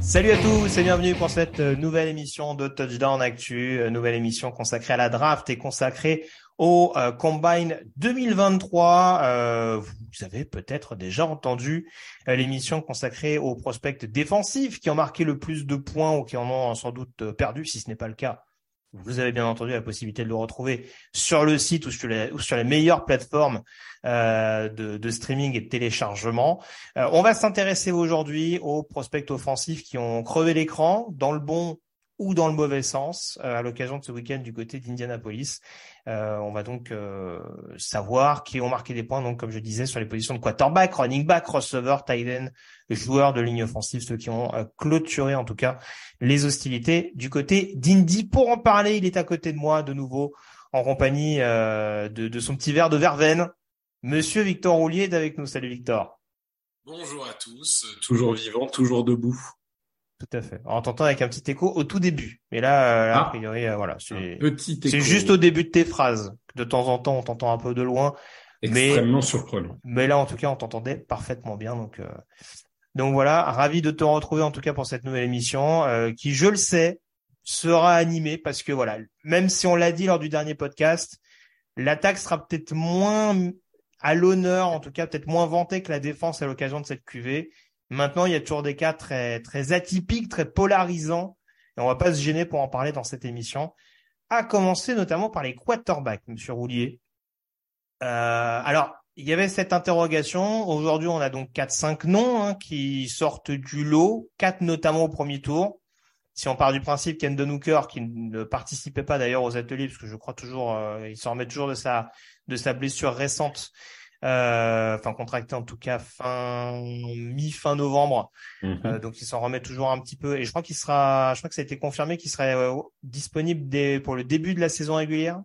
Salut à tous et bienvenue pour cette euh, nouvelle émission de Touchdown Actu, euh, nouvelle émission consacrée à la draft et consacrée au euh, Combine 2023. Euh, vous avez peut-être déjà entendu l'émission consacrée aux prospects défensifs qui ont marqué le plus de points ou qui en ont sans doute perdu, si ce n'est pas le cas. Vous avez bien entendu la possibilité de le retrouver sur le site ou sur les, ou sur les meilleures plateformes euh, de, de, streaming et de téléchargement. Euh, on va s'intéresser aujourd'hui aux prospects offensifs qui ont crevé l'écran dans le bon ou dans le mauvais sens euh, à l'occasion de ce week-end du côté d'Indianapolis. Euh, on va donc euh, savoir qui ont marqué des points, donc comme je disais, sur les positions de quarterback, running back, receiver, tight end, joueurs de ligne offensive, ceux qui ont clôturé en tout cas les hostilités du côté d'Indy. Pour en parler, il est à côté de moi de nouveau en compagnie de, de, son petit verre de verveine. Monsieur Victor Roulier est avec nous. Salut Victor. Bonjour à tous, toujours vivant, toujours debout. Tout à fait. On t'entend avec un petit écho au tout début. Mais là, euh, a ah. priori, euh, voilà, c'est c'est juste au début de tes phrases. De temps en temps, on t'entend un peu de loin. Extrêmement mais, surprenant. Mais là, en tout cas, on t'entendait parfaitement bien. Donc, euh, donc voilà, ravi de te retrouver en tout cas pour cette nouvelle émission qui, je le sais, sera animée parce que voilà, même si on l'a dit lors du dernier podcast, l'attaque sera peut-être moins à l'honneur, en tout cas peut-être moins vantée que la défense à l'occasion de cette QV. Maintenant, il y a toujours des cas très, très atypiques, très polarisants, et on va pas se gêner pour en parler dans cette émission. À commencer notamment par les quarterbacks, Monsieur Roulier. Euh, alors, il y avait cette interrogation. Aujourd'hui, on a donc quatre, cinq noms hein, qui sortent du lot, quatre notamment au premier tour. Si on part du principe qu'Endon Hooker, qui ne participait pas d'ailleurs aux ateliers, parce que je crois toujours, euh, il s'en remet toujours de sa de sa blessure récente, enfin contracté en tout cas fin mi-fin novembre. Euh, donc il s'en remet toujours un petit peu. Et je crois qu'il sera, je crois que ça a été confirmé qu'il serait euh, disponible dès, pour le début de la saison régulière.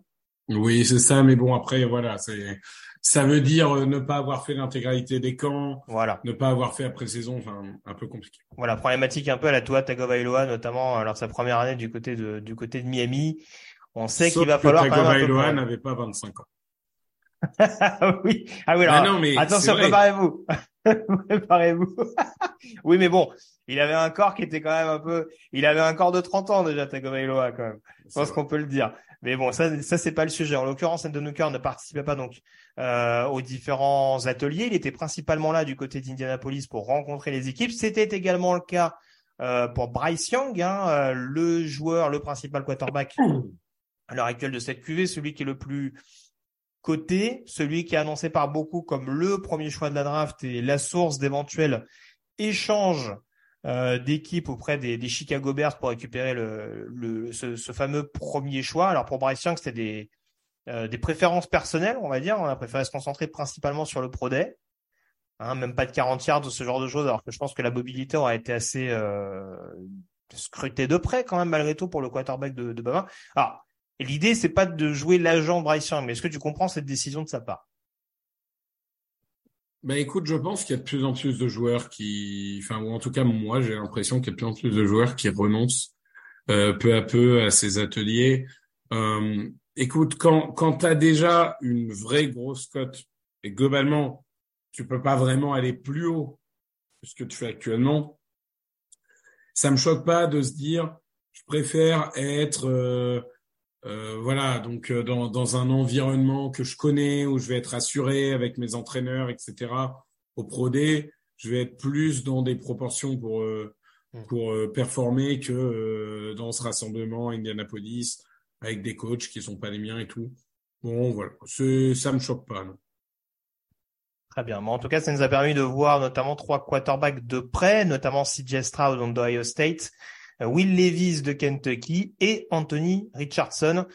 Oui, c'est ça. Mais bon, après, voilà, c'est ça veut dire ne pas avoir fait l'intégralité des camps, voilà. ne pas avoir fait après saison, enfin un peu compliqué. Voilà, problématique un peu à la Tua Tagovailoa, notamment lors de sa première année du côté de du côté de Miami. On sait qu'il va falloir peu n'avait pas 25 ans. oui. Ah oui, alors, non, mais attention, préparez-vous. préparez-vous. oui, mais bon, il avait un corps qui était quand même un peu, il avait un corps de 30 ans déjà, Tagovailoa, quand même. Je pense qu'on peut le dire. Mais bon, ça, ça c'est pas le sujet. En l'occurrence, Endonuker ne participait pas donc euh, aux différents ateliers. Il était principalement là du côté d'Indianapolis pour rencontrer les équipes. C'était également le cas euh, pour Bryce Young, hein, euh, le joueur, le principal quarterback à l'heure actuelle de cette QV, celui qui est le plus côté, celui qui est annoncé par beaucoup comme le premier choix de la draft et la source d'éventuels échanges euh, d'équipes auprès des, Chicago Bears pour récupérer le, ce, fameux premier choix. Alors pour Bryce Young, c'était des, euh, des préférences personnelles, on va dire. On a préféré se concentrer principalement sur le Pro Day. Hein, même pas de 40 yards de ce genre de choses, alors que je pense que la mobilité aurait été assez euh, scrutée de près quand même malgré tout pour le quarterback de, de Bama. Alors et l'idée, c'est pas de jouer l'agent Bryce Young, mais est-ce que tu comprends cette décision de sa part? Ben écoute, je pense qu'il y a de plus en plus de joueurs qui, enfin ou en tout cas moi j'ai l'impression qu'il y a de plus en plus de joueurs qui renoncent euh, peu à peu à ces ateliers. Euh, écoute, quand quand as déjà une vraie grosse cote et globalement tu peux pas vraiment aller plus haut que ce que tu fais actuellement, ça me choque pas de se dire je préfère être euh, Euh, voilà, donc euh, dans, dans un environnement que je connais, où je vais être assuré avec mes entraîneurs, etc. Au Pro D, je vais être plus dans des proportions pour euh, mm. pour performer que dans ce rassemblement Indianapolis avec des coachs qui sont pas les miens et tout. Bon, voilà, ça me choque pas. Non. Très bien. en tout cas, ça nous a permis de voir notamment trois quarterbacks de près, notamment CJ Stroud d'Ohio State, Will Levis de Kentucky et Anthony Richardson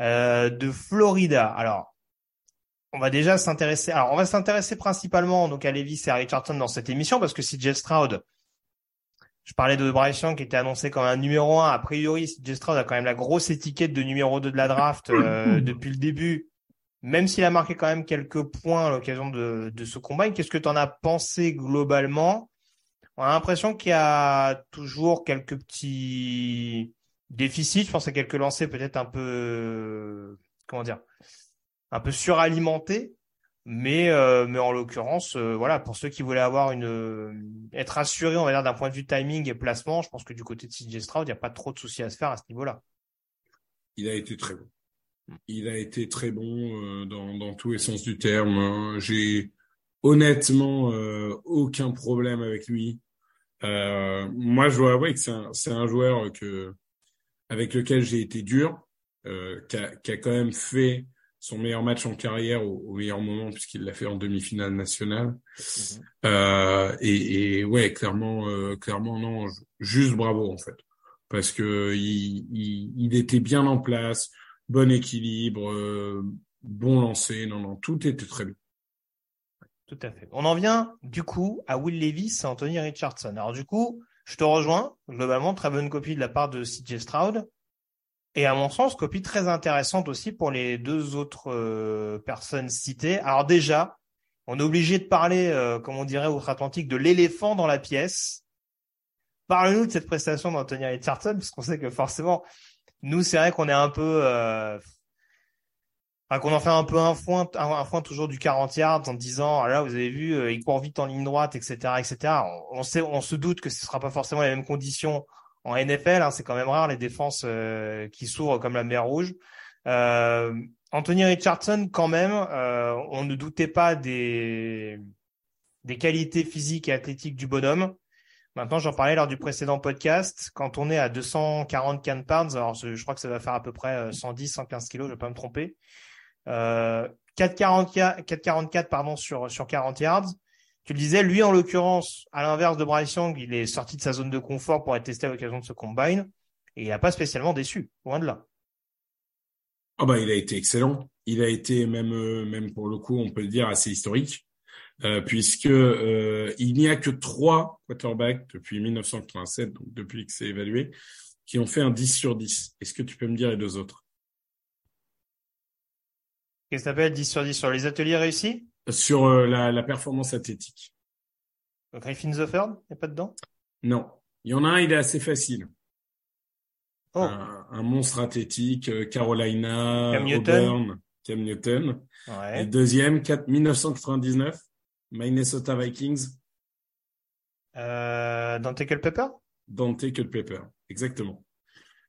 euh, de Florida. Alors, on va déjà s'intéresser. Alors, on va s'intéresser principalement donc à Levis et à Richardson dans cette émission parce que CJ Stroud, je parlais de Bryce Young qui était annoncé comme un numéro un. A priori, CJ Stroud a quand même la grosse étiquette de numéro 2 de la draft euh, depuis le début même s'il a marqué quand même quelques points à l'occasion de, ce combat, qu'est-ce que tu en as pensé globalement? On a l'impression qu'il y a toujours quelques petits déficits. Je pense à quelques lancers peut-être un peu, comment dire, un peu suralimentés. Mais, euh, mais en l'occurrence, euh, voilà, pour ceux qui voulaient avoir une, être assurés, on va dire, d'un point de vue timing et placement, je pense que du côté de CJ Stroud, il n'y a pas trop de soucis à se faire à ce niveau-là. Il a été très bon. Il a été très bon euh, dans, tous les sens du terme. Hein. J'ai honnêtement euh, aucun problème avec lui. Euh, moi, je dois avouer que c'est un, un joueur que avec lequel j'ai été dur, euh, qui, a, qui, a, quand même fait son meilleur match en carrière au, au meilleur moment puisqu'il l'a fait en demi-finale nationale. Mm-hmm. Euh, et, et, ouais, clairement, euh, clairement non, juste bravo en fait, parce que il, il, il était bien en place bon équilibre, euh, bon lancer. Non, non, tout était très bien. On en vient du coup à Will Levis et Anthony Richardson. Alors du coup, je te rejoins. Globalement, très bonne copie de la part de CJ Stroud. Et à mon sens, copie très intéressante aussi pour les deux autres euh, personnes citées. Alors déjà, on est obligé de parler, euh, comme on dirait outre-Atlantique, de l'éléphant dans la pièce. Parle-nous de cette prestation d'Anthony Richardson, puisqu'on sait que forcément, nous, c'est vrai qu'on est un peu, euh, qu'on en fait un peu un foin, un, foin toujours du 40 yards en disant, ah là, vous avez vu, euh, il court vite en ligne droite, etc., etc. On, sait, on se doute que ce sera pas forcément les mêmes conditions en NFL. Hein, c'est quand même rare les défenses euh, qui s'ouvrent comme la mer rouge. Euh, Anthony Richardson, quand même, on ne doutait pas des qualités physiques et athlétiques du bonhomme. Maintenant, j'en parlais lors du précédent podcast. Quand on est à 244 pounds, alors je crois que ça va faire à peu près 110, euh, 115 kilos, je vais pas me tromper. Euh, 4,44 pardon sur sur 40 yards. Tu le disais, lui en l'occurrence, à l'inverse de Bryce Young, il est sorti de sa zone de confort pour être testé à l'occasion de ce combine et il n'a pas spécialement déçu, loin de là. Ah bah il a été excellent. Il a été même euh, même pour le coup, on peut le dire assez historique. Euh, puisque euh, il n'y a que trois quarterbacks depuis 1987, donc depuis que c'est évalué, qui ont fait un 10 sur 10. Est-ce que tu peux me dire les deux autres? Qu'est-ce que ça s'appelle 10 sur 10 sur les ateliers réussis? Sur euh, la, la, performance athlétique. Griffin the Third, il n'y a pas dedans? Non. Il y en a un, il est assez facile. Oh. Un, monstre athlétique, Carolina, Cam Newton. Cam Newton. Ouais. Et deuxième, 4, 1999, Minnesota Vikings. Euh, Dante Culpepper? Dante Culpepper, exactement.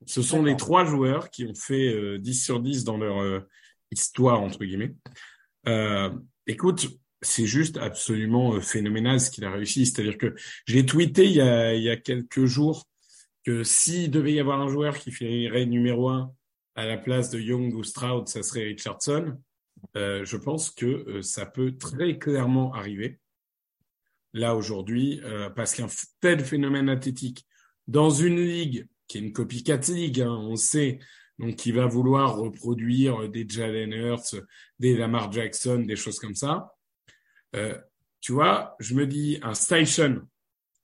Ce sont les trois joueurs qui ont fait euh, 10 sur 10 dans leur euh, histoire, entre guillemets. Euh, écoute, c'est juste absolument euh, phénoménal ce qu'il a réussi. C'est-à-dire que j'ai tweeté il y, a, quelques jours que s'il devait y avoir un joueur qui finirait numéro un à la place de Young ou Stroud, ça serait Richardson. Euh, je pense que ça peut très clairement arriver là aujourd'hui, parce qu'un tel phénomène athlétique dans une ligue qui est une copycat ligue, hein, on sait, donc qui va vouloir reproduire des Jalen Hurts, des Lamar Jackson, des choses comme ça. tu vois, je me dis un Station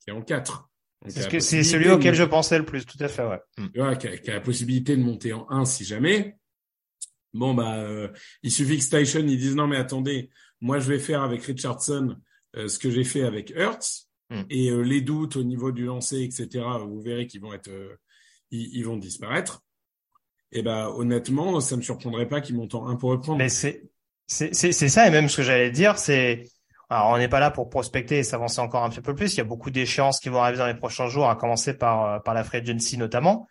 qui est en 4. C'est celui auquel je pensais le plus, tout à fait, ouais. Tu vois, qui a, qui a, la possibilité de monter en 1 si jamais. Bon, bah, euh, il suffit que Station, ils disent non, mais attendez, moi, je vais faire avec Richardson euh, ce que j'ai fait avec Hertz. Hmm. Et euh, les doutes au niveau du lancer, etc., vous verrez qu'ils vont être, ils, ils, vont disparaître. Et ben, honnêtement, ça me surprendrait pas qu'ils montent en 1 pour reprendre. Mais c'est, c'est, c'est, ça, et même ce que j'allais dire, c'est, alors on n'est pas là pour prospecter et s'avancer encore un petit peu plus. Il y a beaucoup d'échéances qui vont arriver dans les prochains jours, à commencer par, par la free agency notamment.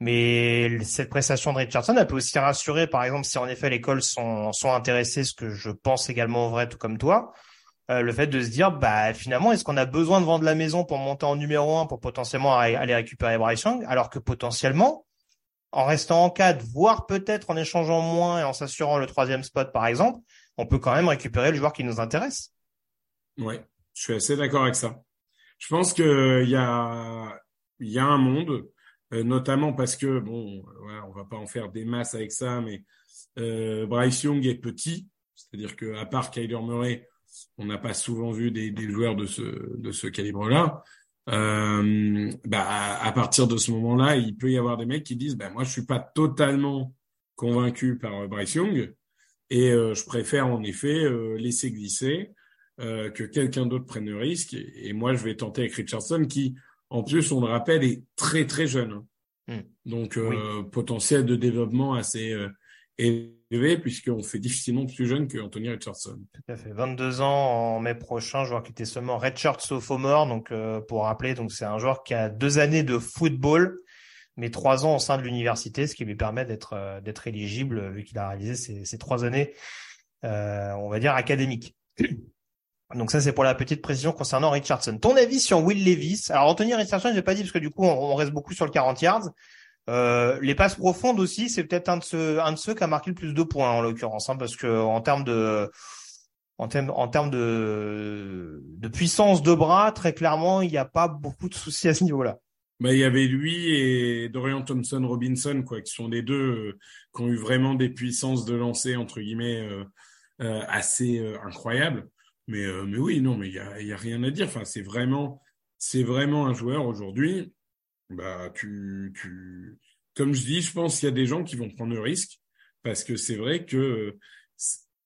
Mais cette prestation de Richardson, elle peut aussi rassurer, par exemple, si en effet les Colts sont, sont intéressés, ce que je pense également vrai, tout comme toi, euh, le fait de se dire, bah finalement, est-ce qu'on a besoin de vendre la maison pour monter en numéro un pour potentiellement aller récupérer Bryce Young, alors que potentiellement, en restant en 4, voire peut-être en échangeant moins et en s'assurant le troisième spot, par exemple, on peut quand même récupérer le joueur qui nous intéresse. Ouais, je suis assez d'accord avec ça. Je pense qu'il y a, un monde euh, notamment parce que, bon, on va pas en faire des masses avec ça, mais euh, Bryce Young est petit, c'est-à-dire que à part Kyler Murray, on n'a pas souvent vu des, joueurs de ce calibre-là. Euh, bah, à partir de ce moment-là, il peut y avoir des mecs qui disent, bah, moi, je suis pas totalement convaincu par Bryce Young et euh, je préfère en effet euh, laisser glisser, euh, que quelqu'un d'autre prenne le risque. Et, et, moi, je vais tenter avec Richardson qui, en plus, on le rappelle, est très très jeune. Hmm. Donc euh, potentiel de développement assez euh, élevé puisqu'on fait difficilement plus jeune que Anthony Richardson. Tout à fait. 22 ans en mai prochain, joueur qui était seulement redshirt sophomore. Donc euh, pour rappeler, donc c'est un joueur qui a deux années de football, mais trois ans au sein de l'université, ce qui lui permet d'être euh, d'être éligible vu qu'il a réalisé ces trois années, on va dire académiques. Donc ça, c'est pour la petite précision concernant Richardson. Ton avis sur Will Levis? Alors Anthony Richardson, je n'ai pas dit parce que du coup, on, reste beaucoup sur le 40 yards. Euh, les passes profondes aussi, c'est peut-être un de ceux, un de ceux qui a marqué le plus de points en l'occurrence, hein, parce que en termes de, en termes, en termes de, puissance de bras, très clairement, il n'y a pas beaucoup de soucis à ce niveau-là. Bah, il y avait lui et Dorian Thompson Robinson, quoi, qui sont les deux euh, qui ont eu vraiment des puissances de lancer entre guillemets euh, assez incroyables. Mais, mais oui, non, mais il y a, y a rien à dire. Enfin, c'est vraiment, c'est vraiment un joueur aujourd'hui. Bah, tu, tu, comme je dis, je pense qu'il y a des gens qui vont prendre le risque parce que c'est vrai que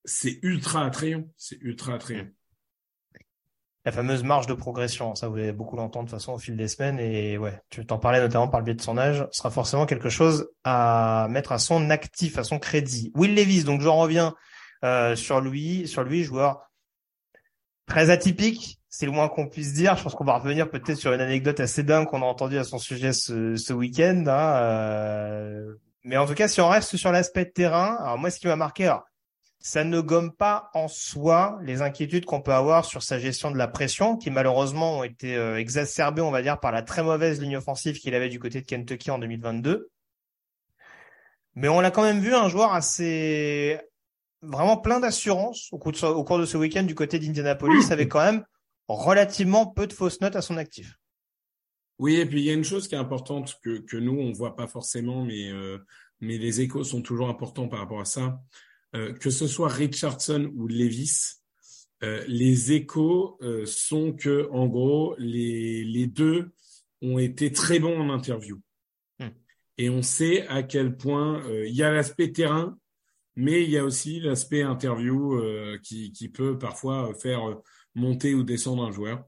c'est ultra attrayant. C'est ultra attrayant. La fameuse marge de progression, ça vous allez beaucoup l'entendre de façon au fil des semaines et ouais, tu t'en parlais notamment par le biais de son âge, sera forcément quelque chose à mettre à son actif, à son crédit. Will Levis, donc j'en reviens euh, sur lui, sur lui, joueur très atypique, c'est le moins qu'on puisse dire. Je pense qu'on va revenir peut-être sur une anecdote assez dingue qu'on a entendue à son sujet ce, ce week-end. Hein, euh... Mais en tout cas, si on reste sur l'aspect terrain, alors moi, ce qui m'a marqué, alors, ça ne gomme pas en soi les inquiétudes qu'on peut avoir sur sa gestion de la pression, qui malheureusement ont été euh, exacerbées, on va dire, par la très mauvaise ligne offensive qu'il avait du côté de Kentucky en 2022. Mais on l'a quand même vu un joueur assez vraiment plein d'assurance au, au, cours de ce week-end du côté d'Indianapolis, avec quand même relativement peu de fausses notes à son actif. Oui, et puis il y a une chose qui est importante que, que nous, on voit pas forcément, mais, euh, mais les échos sont toujours importants par rapport à ça. Euh, que ce soit Richardson ou Levis, euh, les échos sont que, en gros, les, les deux ont été très bons en interview. Hmm. Et on sait à quel point il y a l'aspect terrain, mais il y a aussi l'aspect interview qui, qui, peut parfois faire monter ou descendre un joueur.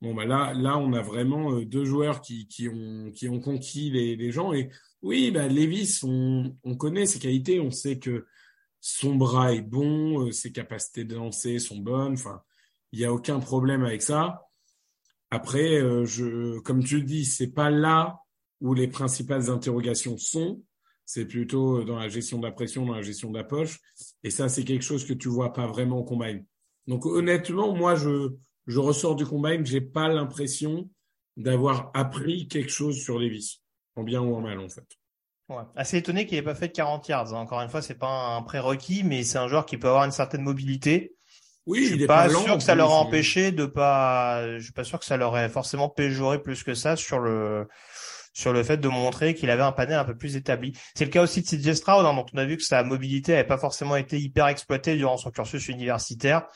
Bon, bah là, là, on a vraiment euh, deux joueurs qui, qui, ont, qui ont conquis les, les gens. Et oui, bah, Levis, on, on connaît ses qualités, on sait que son bras est bon, ses capacités de lancer sont bonnes. Enfin, il n'y a aucun problème avec ça. Après, je, comme tu le dis, c'est pas là où les principales interrogations sont c'est plutôt dans la gestion de la pression, dans la gestion de la poche. Et ça, c'est quelque chose que tu vois pas vraiment au combine. Donc honnêtement, moi, je, je ressors du combine, j'ai pas l'impression d'avoir appris quelque chose sur Levis, en bien ou en mal en fait. Ouais. Assez étonné qu'il n'ait pas fait de 40 yards. Hein. Encore une fois, c'est pas un prérequis, mais c'est un joueur qui peut avoir une certaine mobilité. Oui, je suis pas, sûr que ça leur a empêché de pas. Je suis pas sûr que ça leur ait forcément péjoré plus que ça sur le sur le fait de montrer qu'il avait un panel un peu plus établi. C'est le cas aussi de CJ Stroud, hein, dont on a vu que sa mobilité n'avait pas forcément été hyper exploitée durant son cursus universitaire.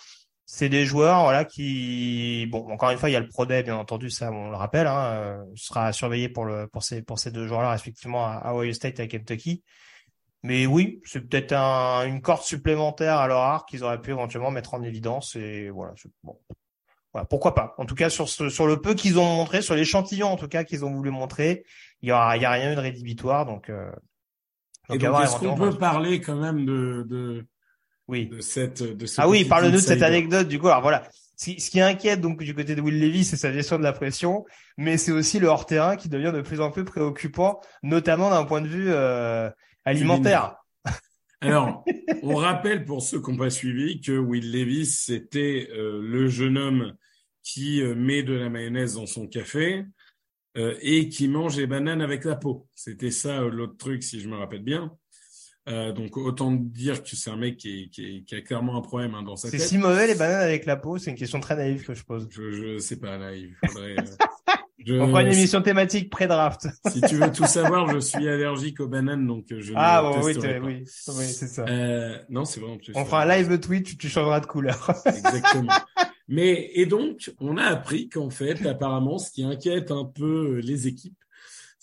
C'est des joueurs voilà qui bon encore une fois il y a le Pro Day bien entendu ça on le rappelle hein, euh, sera surveillé pour le pour ces pour ces deux joueurs là respectivement à Ohio State et à Kentucky mais oui, c'est peut-être un, une corde supplémentaire à leur arc qu'ils auraient pu éventuellement mettre en évidence. Et voilà, bon, voilà, pourquoi pas. En tout cas, sur ce, sur le peu qu'ils ont montré, sur l'échantillon en tout cas qu'ils ont voulu montrer, il y a, il y a rien eu de rédhibitoire. Donc, euh, donc, est-ce qu'on peut parler quand même de, de, oui, de cette, de ah oui, parle-nous de cette anecdote du coup. Alors voilà, ce qui inquiète donc du côté de Will Levis, c'est sa gestion de la pression, mais c'est aussi le hors-terrain qui devient de plus en plus préoccupant, notamment d'un point de vue euh, alimentaire. Alors, on rappelle pour ceux qui n'ont pas suivi que Will Levis, c'était euh, le jeune homme qui euh, met de la mayonnaise dans son café et qui mange les bananes avec la peau. C'était ça l'autre truc, si je me rappelle bien. Euh, donc autant dire que c'est un mec qui, qui, qui, a clairement un problème hein, dans sa tête. C'est si mauvais les bananes avec la peau C'est une question très naïve que je pose. Je, je sais pas là, il faudrait. Euh, je, On prend une émission thématique pré-draft. si tu veux tout savoir, je suis allergique aux bananes, donc je. Ah bon, oui, oui, oui, c'est ça. Euh, non, c'est vraiment. On fera un live Twitch, tu changeras de couleur. Exactement. Mais et donc, on a appris qu'en fait, apparemment, ce qui inquiète un peu les équipes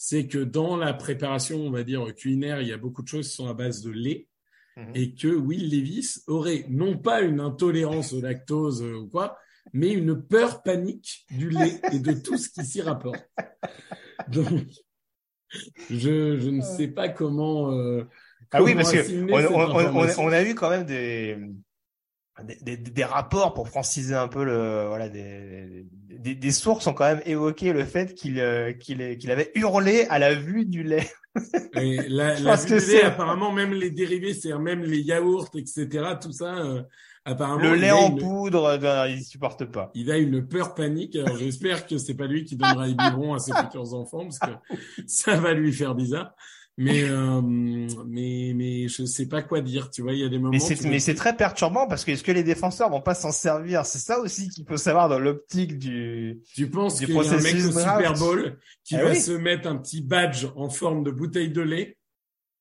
c'est que dans la préparation, on va dire culinaire, il y a beaucoup de choses qui sont à base de lait mhm. et que Will Levis aurait non pas une intolérance au lactose ou quoi, mais une peur panique du lait et de tout ce qui s'y rapporte. Donc, je, je ne sais pas comment. Euh, ah oui, parce que on, on, a eu quand même des, des, des, rapports pour franciser un peu le voilà des, des, des sources ont quand même évoqué le fait qu'il euh, qu'il qu'il avait hurlé à la vue du lait. Et la, la vue du lait, apparemment même les dérivés, c'est-à-dire même les yaourts, etc. Tout ça, euh, apparemment. Le lait en poudre, ben, il supporte pas. Il a une peur panique. Alors j'espère que c'est pas lui qui donnera les biberons à ses futurs enfants parce que ça va lui faire bizarre mais euh, mais mais je sais pas quoi dire tu vois il y a des moments mais c'est mais c'est très perturbant parce que est-ce que les défenseurs vont pas s'en servir? C'est ça aussi qu'il faut savoir dans l'optique du tu penses qu'il y a un mec au Super Bowl qui eh va se mettre un petit badge en forme de bouteille de lait?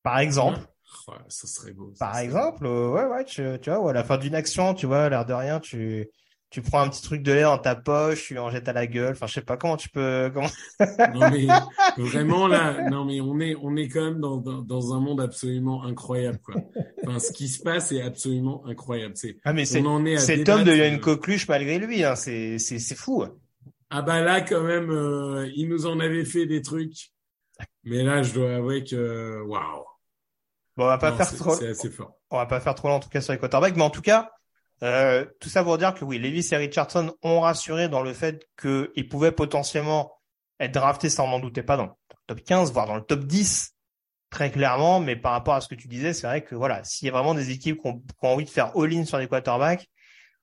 Par exemple. Ouais, ça serait beau par exemple ouais ouais tu, tu vois à la fin d'une action tu vois l'air de rien tu tu prends un petit truc de lait dans ta poche, tu en jettes à la gueule. Enfin, je sais pas comment tu peux. Comment... non mais vraiment là, non mais on est on est quand même dans dans, dans un monde absolument incroyable quoi. Enfin, ce qui se passe est absolument incroyable. C'est ah mais c'est cet homme devient une coqueluche malgré lui. Hein. C'est c'est c'est fou. Ah bah là quand même, euh, il nous en avait fait des trucs. Mais là, je dois avouer que waouh. Bon, on va pas faire trop. C'est assez fort. On va pas faire trop long en tout cas sur les quarterbacks, mais en tout cas, euh, tout ça pour dire que oui, Levis et Richardson ont rassuré dans le fait qu'ils pouvaient potentiellement être draftés, ça on n'en doutait pas, dans le top 15, voire dans le top 10, très clairement. Mais par rapport à ce que tu disais, c'est vrai que voilà, s'il y a vraiment des équipes qui ont, envie de faire all-in sur les quarterbacks,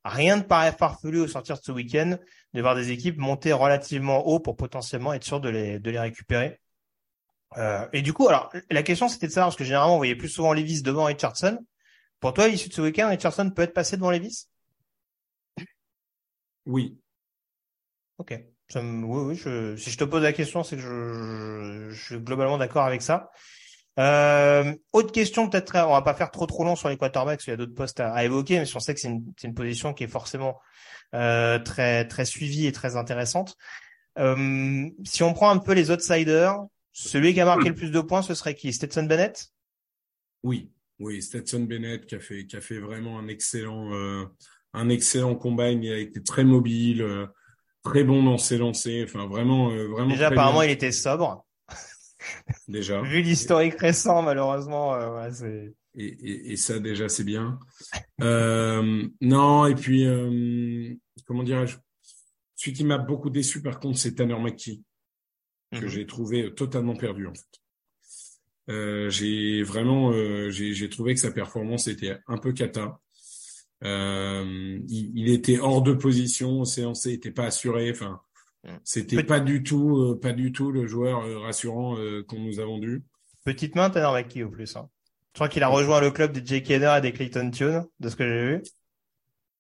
rien ne paraît farfelu au sortir de ce week-end de voir des équipes monter relativement haut pour potentiellement être sûr de les, de les récupérer. Euh, et du coup, alors la question c'était de savoir, parce que généralement on voyait plus souvent Levis devant Richardson. Pour toi, l'issue de ce week-end, Richardson peut être passé devant Levis? Oui. Ok. oui, oui, je, si je te pose la question, c'est que je, je, suis globalement d'accord avec ça. Euh, autre question, peut-être, on va pas faire trop trop long sur les quarterbacks, il y a d'autres postes à, évoquer, mais on sait que c'est une, une, position qui est forcément euh, très très suivie et très intéressante. Euh, si on prend un peu les outsiders, celui qui a marqué le plus de points, ce serait qui? Stetson Bennett? Oui. Oui, Stetson Bennett qui a fait qui a fait vraiment un excellent euh, un excellent combat. Il a été très mobile, euh, très bon dans ses lancers. Enfin, vraiment, euh, vraiment. Déjà, apparemment, il était sobre. Déjà. Vu l'historique récent, malheureusement, ouais, c'est. Et, et, et, ça, déjà, c'est bien. non, et puis, comment dirais-je? Celui qui m'a beaucoup déçu, par contre, c'est Tanner McKee, que mhm. j'ai trouvé totalement perdu, en fait. Euh, j'ai vraiment, euh, j'ai trouvé que sa performance était un peu cata. Euh, il, il, était hors de position, séancé, était pas assuré. Enfin, mm. c'était pas du tout, euh, pas du tout le joueur euh, rassurant qu'on nous a vendu. Petite main, Tanner McKee au plus. Hein. Je crois qu'il a rejoint le club des Jake Hader et des Clayton Tune, de ce que j'ai vu.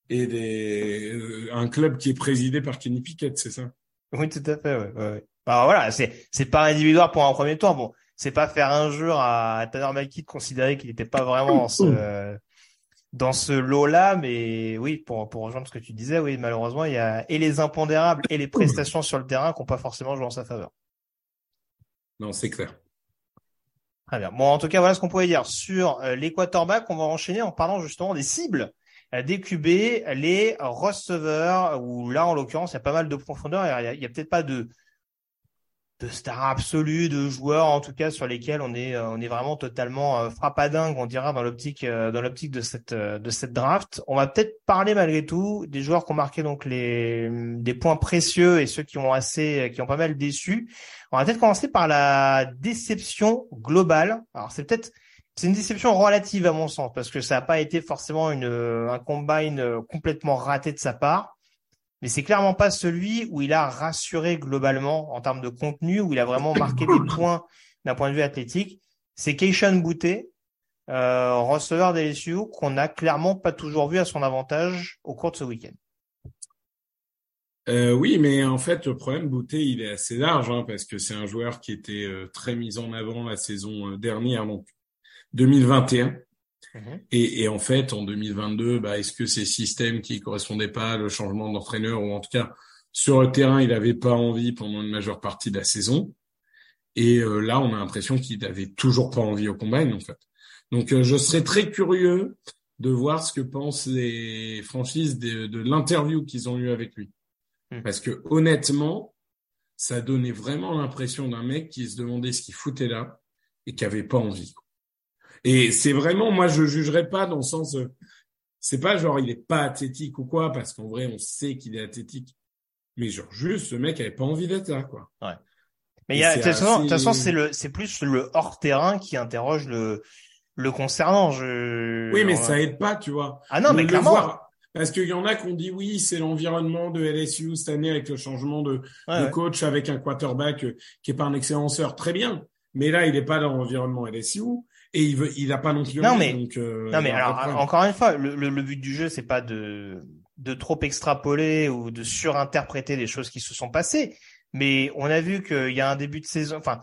Et des, un club qui est présidé par Kenny Pickett, c'est ça? Oui, tout à fait. Ouais, ouais. Bah, voilà, c'est c'est pas individuel pour un premier tour. Bon, c'est pas faire injure à Tanner McKee de considérer qu'il n'était pas vraiment dans ce dans ce lot-là, mais oui, pour pour rejoindre ce que tu disais, oui, malheureusement, il y a et les impondérables et les prestations sur le terrain qui n'ont pas forcément joué en sa faveur. Non, c'est clair. Très bien. Bon, en tout cas, voilà ce qu'on pouvait dire sur euh, les quarterbacks. On va enchaîner en parlant justement des cibles euh, des QB, les receveurs, où là, en l'occurrence, il y a pas mal de profondeur. Il y a, a peut-être pas de de stars absolues, de joueurs en tout cas sur lesquels on est on est vraiment totalement euh, frappadingue, on dira dans l'optique dans l'optique de cette de cette draft. On va peut-être parler malgré tout des joueurs qui ont marqué donc les des points précieux et ceux qui ont assez qui ont pas mal déçu. On va peut-être commencer par la déception globale. Alors c'est peut-être c'est une déception relative à mon sens parce que ça n'a pas été forcément une, un combine complètement raté de sa part, mais c'est clairement pas celui où il a rassuré globalement en termes de contenu, où il a vraiment marqué des points d'un point de vue athlétique. C'est Keishan Bouté, euh, receveur d'LSU, qu'on n'a clairement pas toujours vu à son avantage au cours de ce week-end. Euh, oui, mais en fait, le problème, Bouté, il est assez large, hein, parce que c'est un joueur qui était euh, très mis en avant la saison dernière. Donc, 2021. Mhm. Et, et, en fait, en 2022, bah, est-ce que ces systèmes qui correspondaient pas, le changement d'entraîneur, ou en tout cas sur le terrain, il avait pas envie pendant une majeure partie de la saison. Et euh, là, on a l'impression qu'il avait toujours pas envie au combine, en fait. Donc, euh, je serais très curieux de voir ce que pensent les franchises de, de l'interview qu'ils ont eu avec lui. Mhm. Parce que honnêtement, ça donnait vraiment l'impression d'un mec qui se demandait ce qu'il foutait là et qui avait pas envie. Et c'est vraiment, moi, je jugerais pas dans le sens, euh, c'est pas genre il est pas athlétique ou quoi, parce qu'en vrai, on sait qu'il est athlétique. Mais genre juste, ce mec avait pas envie d'être là, quoi. Ouais. Mais il y a, de toute façon, c'est le, c'est plus le hors terrain qui interroge le, le concernant. Je... Oui, mais ça aide pas, tu vois. Ah non, mais clairement. Parce qu'il y en a qui ont dit oui, c'est l'environnement de LSU cette année avec le changement de, de coach, avec un quarterback euh, qui est pas un excellent Très bien. Mais là, il n'est pas dans l'environnement LSU et il veut, il a pas non plus. Non mais, euh, non mais alors encore une fois, le, le, but du jeu c'est pas de de trop extrapoler ou de surinterpréter des choses qui se sont passées, mais on a vu qu'il y a un début de saison, enfin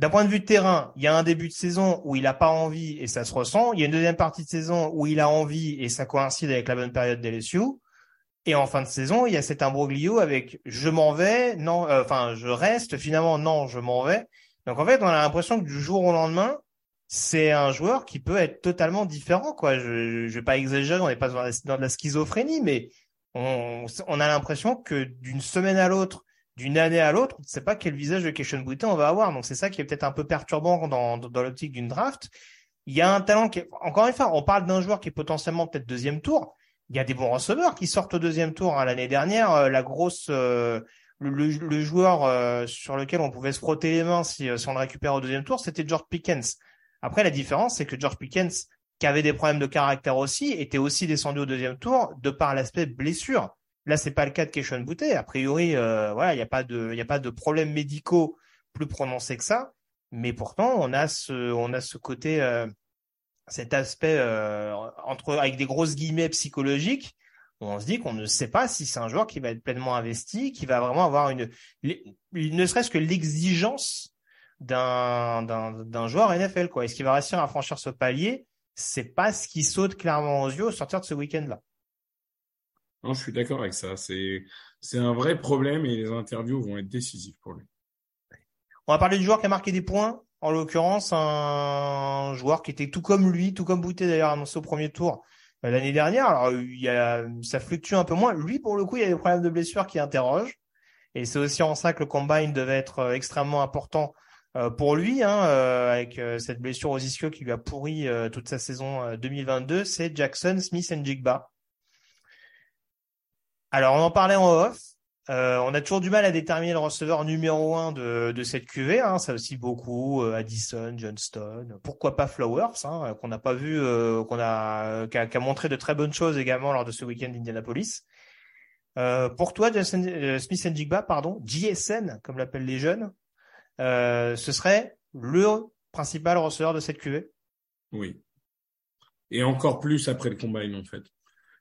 d'un point de vue de terrain, il y a un début de saison où il a pas envie et ça se ressent. Il y a une deuxième partie de saison où il a envie et ça coïncide avec la bonne période d'LSU. Et en fin de saison, il y a cet imbroglio avec je m'en vais, non, euh, enfin je reste, finalement non, je m'en vais. Donc en fait, on a l'impression que du jour au lendemain, c'est un joueur qui peut être totalement différent, quoi. Je, je vais pas exagérer, on n'est pas dans de la schizophrénie, mais on, on a l'impression que d'une semaine à l'autre, d'une année à l'autre, on ne sait pas quel visage de Keishon Boutin on va avoir. Donc c'est ça qui est peut-être un peu perturbant dans, dans l'optique d'une draft. Il y a un talent qui est, encore une fois, on parle d'un joueur qui est potentiellement peut-être deuxième tour. Il y a des bons receveurs qui sortent au deuxième tour. Hein. L'année dernière, euh, la grosse, euh, le, le, joueur euh, sur lequel on pouvait se frotter les mains si, si on le récupère au deuxième tour, c'était George Pickens. Après, la différence, c'est que George Pickens, qui avait des problèmes de caractère aussi, était aussi descendu au deuxième tour de par l'aspect blessure. Là, c'est pas le cas de Keishon Boutet. A priori, euh, voilà, il n'y a pas de, il a pas de problèmes médicaux plus prononcés que ça. Mais pourtant, on a ce, on a ce côté, euh, cet aspect euh, entre, avec des grosses guillemets psychologiques. Où on se dit qu'on ne sait pas si c'est un joueur qui va être pleinement investi, qui va vraiment avoir une, ne serait-ce que l'exigence d'un, joueur NFL, quoi. Est-ce qu'il va réussir à franchir ce palier? C'est pas ce qui saute clairement aux yeux au sortir de ce week-end-là. Non, je suis d'accord avec ça. C'est, un vrai problème et les interviews vont être décisives pour lui. On va parler du joueur qui a marqué des points. En l'occurrence, un joueur qui était tout comme lui, tout comme Boutet d'ailleurs annoncé au premier tour euh, l'année dernière. Alors, il y a, ça fluctue un peu moins. Lui, pour le coup, il y a des problèmes de blessure qui interrogent. Et c'est aussi en ça que le combine devait être euh, extrêmement important pour lui, hein, euh, avec euh, cette blessure aux ischios qui lui a pourri toute sa saison 2022, c'est Jackson Smith Jigba. Alors on en parlait en off. on a toujours du mal à déterminer le receveur numéro un de, de cette QV. Hein, ça aussi beaucoup Addison, Johnston, pourquoi pas Flowers, hein, qu'on n'a pas vu, qu'on a, qui a, montré de très bonnes choses également lors de ce week-end d'Indianapolis. pour toi, Smith Jigba, pardon, JSN comme l'appellent les jeunes, euh, ce serait le principal receveur de cette QV. Oui. Et encore plus après le combine, en fait.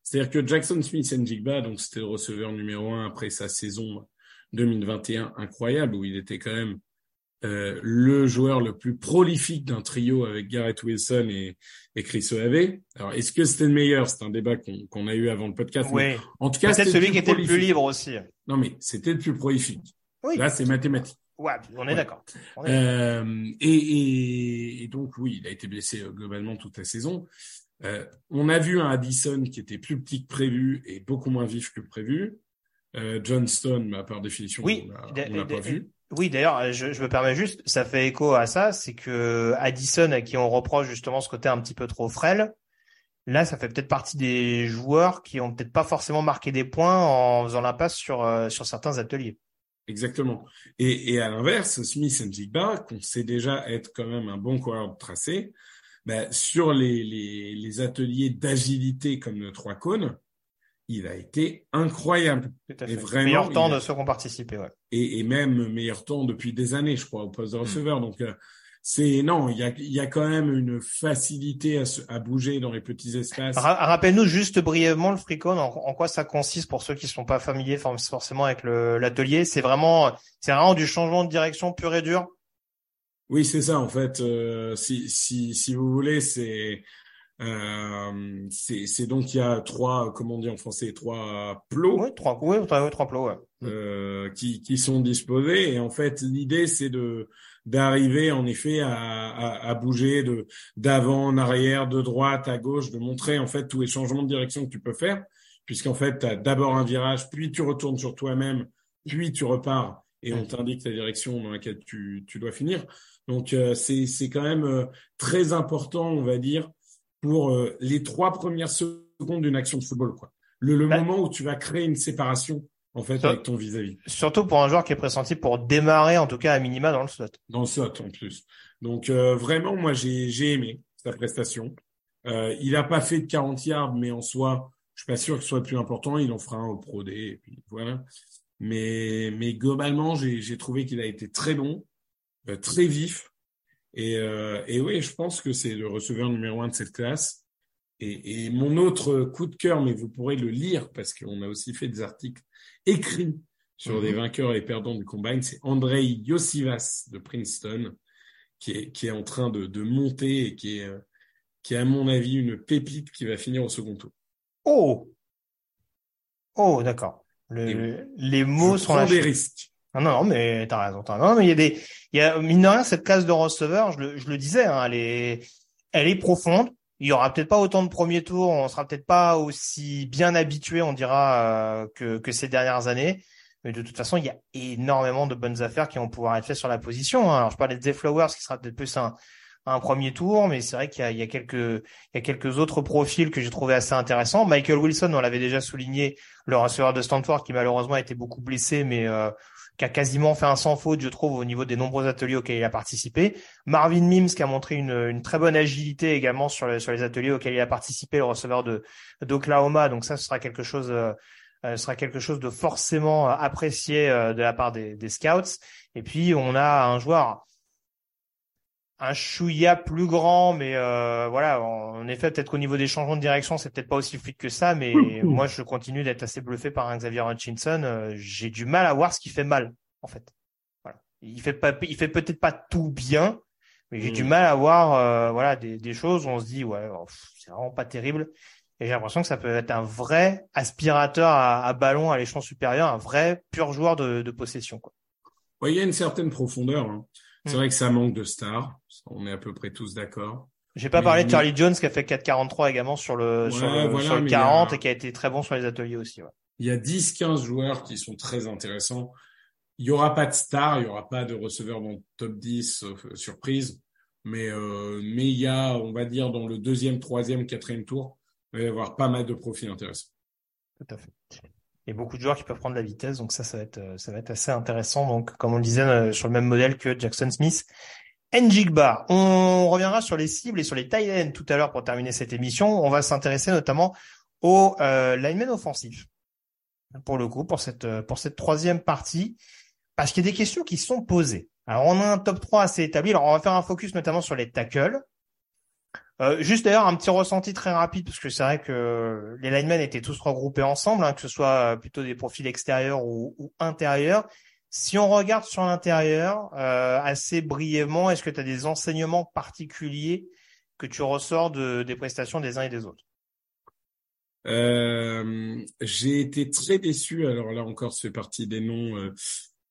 C'est-à-dire que Jackson Smith Njigba, donc c'était le receveur numéro un après sa saison 2021 incroyable, où il était quand même euh, le joueur le plus prolifique d'un trio avec Garrett Wilson et, et Chris Olave. Alors, est-ce que c'était le meilleur? C'est un débat qu'on a eu avant le podcast. Oui. En tout cas, c'était celui qui était le plus libre aussi. Non, mais c'était le plus prolifique. Oui. Là, c'est mathématique. Ouais, on est d'accord. Euh, et, et, donc oui, il a été blessé euh, globalement toute la saison. Euh, on a vu un Addison qui était plus petit que prévu et beaucoup moins vif que prévu. Euh, Johnston, bah, par définition, oui, on l'a pas vu. Oui, d'ailleurs, je, je, me permets juste, ça fait écho à ça, c'est que Addison, à qui on reproche justement ce côté un petit peu trop frêle, là, ça fait peut-être partie des joueurs qui ont peut-être pas forcément marqué des points en faisant l'impasse sur, euh, sur certains ateliers. Exactement. Et, et à l'inverse, Smith Jigba, qu'on sait déjà être quand même un bon coureur de tracé, bah, sur les, les, les ateliers d'agilité comme le trois cônes, il a été incroyable. Et vraiment, meilleur temps de ceux qui ont participé, ouais. Et, et, même meilleur temps depuis des années, je crois, au poste de hmm. receveur. Donc, euh, c'est non, il y a, y a quand même une facilité à, à bouger dans les petits espaces. Rappelle-nous juste brièvement le fricon, en, en, quoi ça consiste pour ceux qui sont pas familiers forcément avec l'atelier. C'est vraiment, c'est vraiment du changement de direction pur et dur? Oui, c'est ça en fait. Euh, si, si, si vous voulez, c'est euh, c'est donc il y a trois, comment on dit en français, trois plots. Oui, trois, oui, trois, trois plots, ouais. Euh, qui, qui sont disposés. Et en fait, l'idée, c'est de d'arriver en effet à, à, à, bouger de d'avant en arrière, de droite à gauche, de montrer en fait tous les changements de direction que tu peux faire, puisqu'en fait, tu as d'abord un virage, puis tu retournes sur toi-même, puis tu repars et on t'indique la direction dans laquelle tu, tu dois finir. Donc euh, c'est c'est quand même euh, très important, on va dire, pour euh, les trois premières secondes d'une action de football. Quoi. Le, le bah moment où tu vas créer une séparation en fait avec ton vis-à-vis. Surtout pour un joueur qui est pressenti pour démarrer en tout cas à minima dans le slot. Dans le slot en plus. Donc euh, vraiment moi j'ai j'ai aimé sa prestation. Euh, il a pas fait de 40 yards mais en soi je suis pas sûr que ce soit le plus important. Il en fera un au Pro D et puis voilà. Mais mais globalement j'ai j'ai trouvé qu'il a été très bon, euh, très vif. Et, euh, et oui, je pense que c'est le receveur numéro un de cette classe. Et, et, mon autre coup de cœur, mais vous pourrez le lire parce qu'on a aussi fait des articles écrits sur les mhm. vainqueurs et perdants du combine, c'est Andrei Yosivas de Princeton qui est, qui est en train de, de monter et qui est, euh, qui est à mon avis une pépite qui va finir au second tour. Oh, oh, d'accord. Le, les mots sont des risques. Non, non, mais t'as raison. As... Non, mais il y a des, il y a mine de rien cette classe de receveur. Je le, je le disais, hein, elle est, elle est profonde. Il y aura peut-être pas autant de premiers tours. On sera peut-être pas aussi bien habitué, on dira, euh, que, ces dernières années. Mais de toute façon, il y a énormément de bonnes affaires qui vont pouvoir être faites sur la position. Hein. Alors, je parlais de The Flowers, qui sera peut-être plus un, premier tour, mais c'est vrai qu'il y, y a, quelques, il y a quelques autres profils que j'ai trouvé assez intéressants. Michael Wilson, on l'avait déjà souligné, le receveur de Stanford, qui malheureusement a été beaucoup blessé, mais euh, qui a quasiment fait un sans faute, je trouve, au niveau des nombreux ateliers auxquels il a participé. Marvin Mims, qui a montré une, très bonne agilité également sur, les ateliers auxquels il a participé, le receveur d'Oklahoma. Donc ça, ce sera quelque chose, euh, euh sera quelque chose de forcément apprécié euh, de la part des scouts. Et puis on a un joueur un chouïa plus grand, mais euh, voilà, en, effet, peut-être qu'au niveau des changements de direction, c'est peut-être pas aussi fluide que ça, mais moi, je continue d'être assez bluffé par un Xavier Hutchinson. Euh, j'ai du mal à voir ce qui fait mal, en fait. Voilà. Il fait pas, il fait peut-être pas tout bien, mais j'ai du mm. mal à voir, euh, voilà, des, des, choses où on se dit, ouais, oh, c'est vraiment pas terrible. Et j'ai l'impression que ça peut être un vrai aspirateur à, à ballon à l'échelon supérieur, un vrai pur joueur de, de possession, quoi. Ouais, il y a une certaine profondeur. Hein. C'est vrai que ça manque de stars. On est à peu près tous d'accord. J'ai pas parlé de Charlie Jones qui a fait 4,43 également sur le, sur le, 40 et qui a été très bon sur les ateliers aussi. Ouais. Il y a 10-15 joueurs qui sont très intéressants. Il y aura pas de stars, il y aura pas de receveurs dans le top 10 euh, surprise, mais euh, mais il y a, on va dire, dans le deuxième, troisième, quatrième tour, il va y avoir pas mal de profils intéressants. Tout à fait et beaucoup de joueurs qui peuvent prendre la vitesse. Donc ça, ça va être, euh, ça va être assez intéressant. Donc, comme on le disait, euh, sur le même modèle que Jackson Smith. Njigba. On reviendra sur les cibles et sur les tight tout à l'heure pour terminer cette émission. On va s'intéresser notamment au euh, lineman offensif pour le coup pour cette euh, pour cette troisième partie parce qu'il y a des questions qui sont posées. Alors on a un top 3 assez établi. Alors on va faire un focus notamment sur les tackles. Euh, juste d'ailleurs un petit ressenti très rapide parce que c'est vrai que les linemen étaient tous regroupés ensemble, hein, que ce soit plutôt des profils extérieurs ou, intérieurs. Si on regarde sur l'intérieur euh, assez brièvement, est-ce que tu as des enseignements particuliers que tu ressors de, des prestations des uns et des autres? Euh, J'ai été très déçu. Alors là encore, c'est partie des noms euh,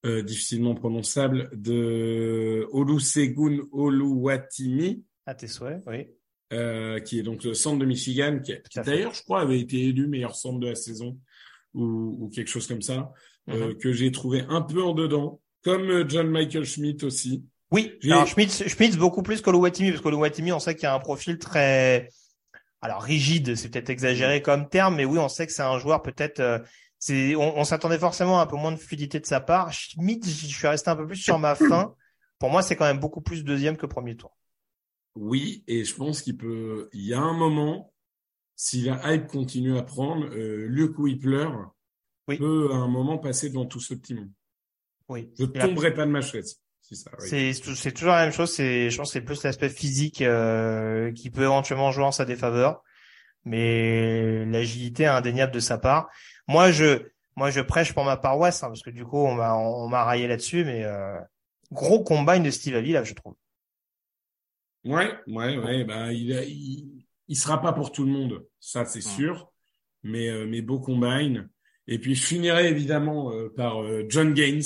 euh, difficilement prononçables de Olusegun Oluwatimi. À tes souhaits, oui. Euh, qui est donc le centre de Michigan, qui, d'ailleurs, je crois, avait été élu meilleur centre de la saison ou, ou quelque chose comme ça, euh, mhm. que j'ai trouvé un peu en dedans, comme John Michael Schmidt aussi. Oui, alors Schmitz, Schmitz beaucoup plus qu'Oluwatimi, parce qu'Oluwatimi, on sait qu'il y a un profil très, alors rigide, c'est peut-être exagéré comme terme, mais oui, on sait que c'est un joueur peut-être, euh, c'est, on, s'attendait forcément à un peu moins de fluidité de sa part. Schmidt, je suis resté un peu plus sur ma fin. Pour moi, c'est quand même beaucoup plus deuxième que premier tour. Oui, et je pense qu'il peut, il y a un moment, si la hype continue à prendre, euh, Luke Whippler oui. peut à un moment passer devant tout ce petit monde. Oui. Je ne tomberai pas de ma chaise. C'est c'est toujours la même chose. C'est je pense c'est plus l'aspect physique euh, qui peut éventuellement jouer en sa défaveur, mais l'agilité est indéniable de sa part. Moi je moi je prêche pour ma paroisse hein, parce que du coup on m'a on, m'a raillé là-dessus, mais euh, gros combine de Steve Ali là je trouve. Ouais ouais ouais bah il, il, il sera pas pour tout le monde ça c'est sûr, mais euh, mais beau combine. Et puis je finirai évidemment euh, par John Gaines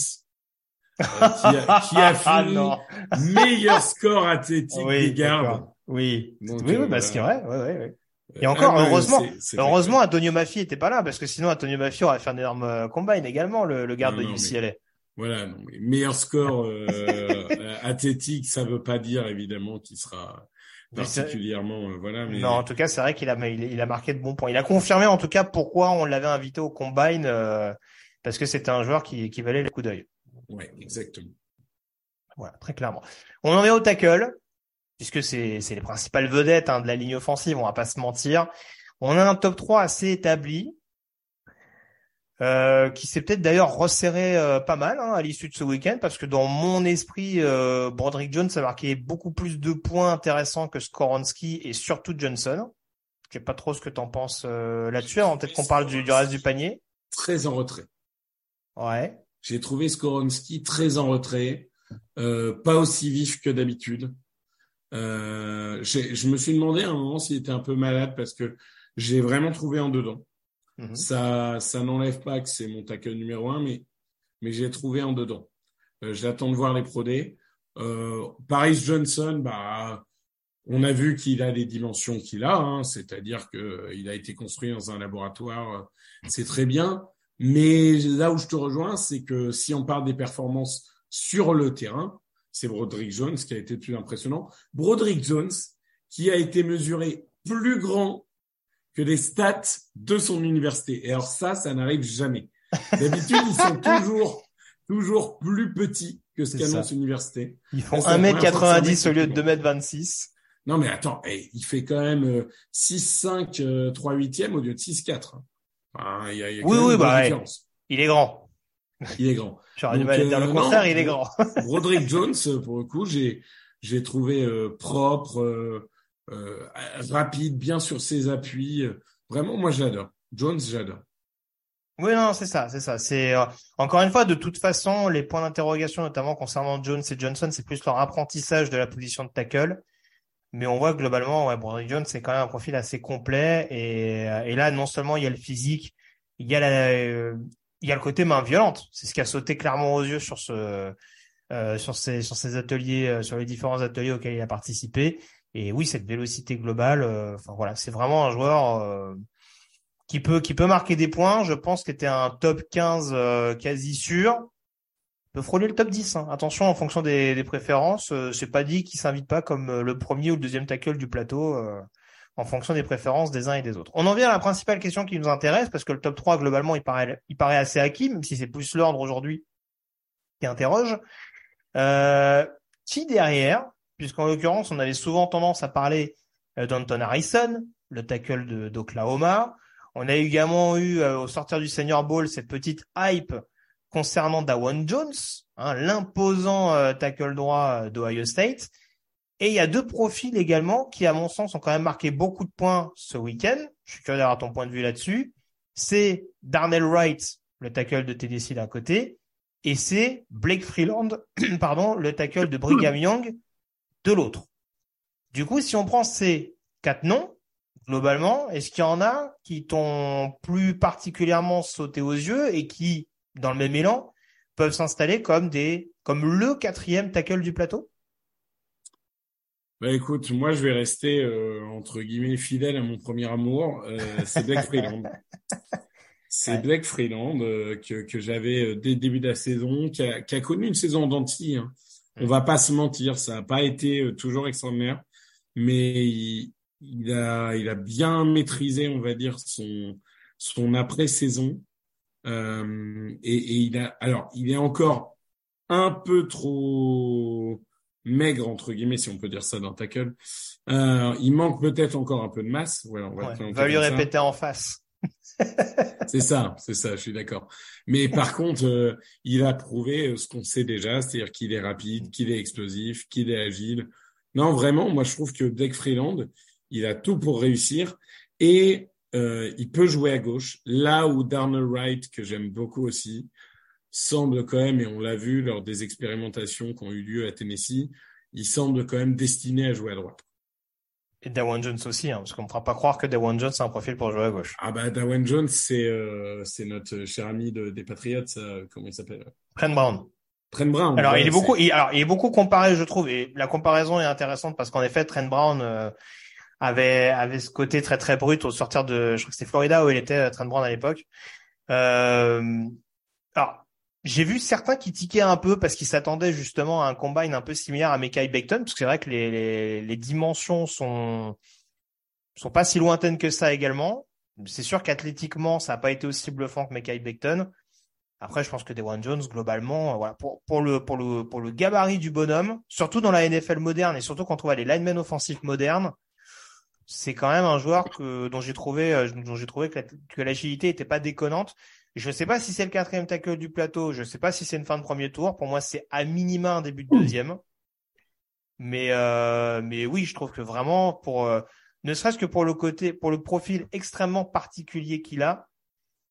euh, qui, a, qui, a, ah, fini meilleur score athlétique oui, des gardes. Oui, oui, oui, euh, parce qu'il ouais, ouais, ouais. Et encore, ah, heureusement, heureusement, Antonio Maffi était pas là, parce que sinon, Antonio Maffi aurait fait un énorme euh, combine également, le, le garde de UCLA. Voilà, non, meilleur score euh, athlétique, ça veut pas dire évidemment qu'il sera particulièrement, voilà. Mais... Non, en tout cas, c'est vrai qu'il a, il, il, a marqué de bons points. Il a confirmé en tout cas pourquoi on l'avait invité au combine, parce que c'était un joueur qui, qui valait le coup d'œil. Ouais, exactement. Voilà, très clairement. On en est au tackle, puisque c'est les principales vedettes hein, de la ligne offensive, on va pas se mentir. On a un top 3 assez établi, euh, qui s'est peut-être d'ailleurs resserré euh, pas mal hein, à l'issue de ce week-end, parce que dans mon esprit, euh, Broderick Jones a marqué beaucoup plus de points intéressants que Skoronski et surtout Johnson. Je sais pas trop ce que tu en penses euh, là-dessus. Hein. Peut-être qu'on parle du, du reste du panier. Très en retrait. Ouais. J'ai trouvé Skoronski très en retrait, euh, pas aussi vif que d'habitude. Euh, je me suis demandé à un moment s'il était un peu malade parce que j'ai vraiment trouvé en dedans. Mhm. Ça, ça n'enlève pas que c'est mon tackle numéro un, mais, j'ai trouvé en dedans. Euh, J'attends de voir les prodés. Euh, Paris Johnson, bah, on a vu qu'il a les dimensions qu'il a, hein, c'est-à-dire qu'il a été construit dans un laboratoire, c'est très bien. Mais là où je te rejoins, c'est que si on parle des performances sur le terrain, c'est Broderick Jones qui a été le plus impressionnant. Broderick Jones qui a été mesuré plus grand que les stats de son université. Et alors ça, ça n'arrive jamais. D'habitude, ils sont toujours, toujours plus petits que ce qu'annonce l'université. Ils font 1m90 au lieu de 2m26. Non, mais attends, eh, il fait quand même 6-5, 3 8e au lieu de 6-4 oui, oui, bah, il est grand. Il est grand. J'aurais du mal à dire le euh, contraire, il est grand. Roderick Jones, pour le coup, j'ai j'ai trouvé euh, propre, euh, euh, rapide, bien sur ses appuis. Vraiment, moi, j'adore. Jones, j'adore. Oui, non, c'est ça, c'est ça. C'est encore une fois, de toute façon, les points d'interrogation, notamment concernant Jones et Johnson, c'est plus leur apprentissage de la position de tackle. Mais on voit globalement, ouais, Broderick Jones, c'est quand même un profil assez complet. Et, euh, et là, non seulement il y a le physique, il y a euh, il y a le côté main violente. C'est ce qui a sauté clairement aux yeux sur ce, euh, sur ces, sur ces ateliers, euh, sur les différents ateliers auxquels il a participé. Et oui, cette vélocité globale. Enfin voilà, c'est vraiment un joueur qui peut, qui peut marquer des points. Je pense qu'il était un top 15 quasi sûr peut frôler le top 10. Hein. Attention, en fonction des, des préférences, euh, c'est pas dit qu'il s'invite pas comme euh, le premier ou le deuxième tackle du plateau euh, en fonction des préférences des uns et des autres. On en vient à la principale question qui nous intéresse parce que le top 3 globalement il paraît il paraît assez acquis même si c'est plus l'ordre aujourd'hui qui interroge. Euh, qui derrière puisqu'en l'occurrence on avait souvent tendance à parler d'Anton Harrison, le tackle d'Oklahoma. On a également eu au sortir du Senior Bowl cette petite hype concernant Dawan Jones, hein, l'imposant euh, tackle droit euh, d'Ohio State. Et il y a deux profils également qui, à mon sens, ont quand même marqué beaucoup de points ce week-end. Je suis curieux d'avoir ton point de vue là-dessus. C'est Darnell Wright, le tackle de Tennessee d'un côté, et c'est Blake Freeland, pardon, le tackle de Brigham Young de l'autre. Du coup, si on prend ces quatre noms, globalement, est-ce qu'il y en a qui t'ont plus particulièrement sauté aux yeux et qui, dans le même élan, peuvent s'installer comme des comme le quatrième tackle du plateau? Bah écoute, moi je vais rester euh, entre guillemets fidèle à mon premier amour, euh, c'est Blake Freeland. c'est Blake Freeland que, que j'avais dès le début de la saison, qui a, qui a connu une saison d'anti. Hein. On va pas se mentir, ça n'a pas été toujours extraordinaire, mais il, il, a, il a bien maîtrisé, on va dire, son, son après-saison. Euh, et, et, il a, alors, il est encore un peu trop maigre entre guillemets, si on peut dire ça d'un tackle. Euh, il manque peut-être encore un peu de masse. Ouais, on va, va lui répéter en face. C'est ça, c'est ça, je suis d'accord. Mais par contre, euh, il a prouvé euh, ce qu'on sait déjà, c'est-à-dire qu'il est rapide, qu'il est explosif, qu'il est agile. Non, vraiment, moi je trouve que Deck Freeland, il a tout pour réussir et euh, il peut jouer à gauche. Là où Darnell Wright, que j'aime beaucoup aussi, semble quand même, et on l'a vu lors des expérimentations qui ont eu lieu à Tennessee, il semble quand même destiné à jouer à droite. Et Dawan Jones aussi, hein, parce qu'on ne fera pas croire que Dawan Jones a un profil pour jouer à gauche. Ah bah Dawan Jones, c'est euh, c'est notre cher ami de, des Patriots, comment il s'appelle? Trent Brown. Trent Brown. Alors il est beaucoup, il, alors il est beaucoup comparé, je trouve, et la comparaison est intéressante parce qu'en effet, Trent Brown euh, avait avait ce côté très très brut au sortir de, je crois que c'était Florida où il était Trent Brown à l'époque. Euh, alors j'ai vu certains qui tiquaient un peu parce qu'ils s'attendaient justement à un combine un peu similaire à Mekai Becton, parce que c'est vrai que les, les, les, dimensions sont sont pas si lointaines que ça également. C'est sûr qu'athlétiquement, ça n'a pas été aussi bluffant que Mekai Becton. Après, je pense que Dewan Jones, globalement, voilà, pour, pour, le, pour, le, pour le gabarit du bonhomme, surtout dans la NFL moderne et surtout quand on voit les linemen offensifs modernes, c'est quand même un joueur que, dont j'ai trouvé, euh, dont j'ai trouvé que l'agilité était pas déconnante. Je ne sais pas si c'est le quatrième tackle du plateau. Je ne sais pas si c'est une fin de premier tour. Pour moi, c'est à minima un début de deuxième. Mais euh, mais oui, je trouve que vraiment pour euh, ne serait-ce que pour le côté pour le profil extrêmement particulier qu'il a,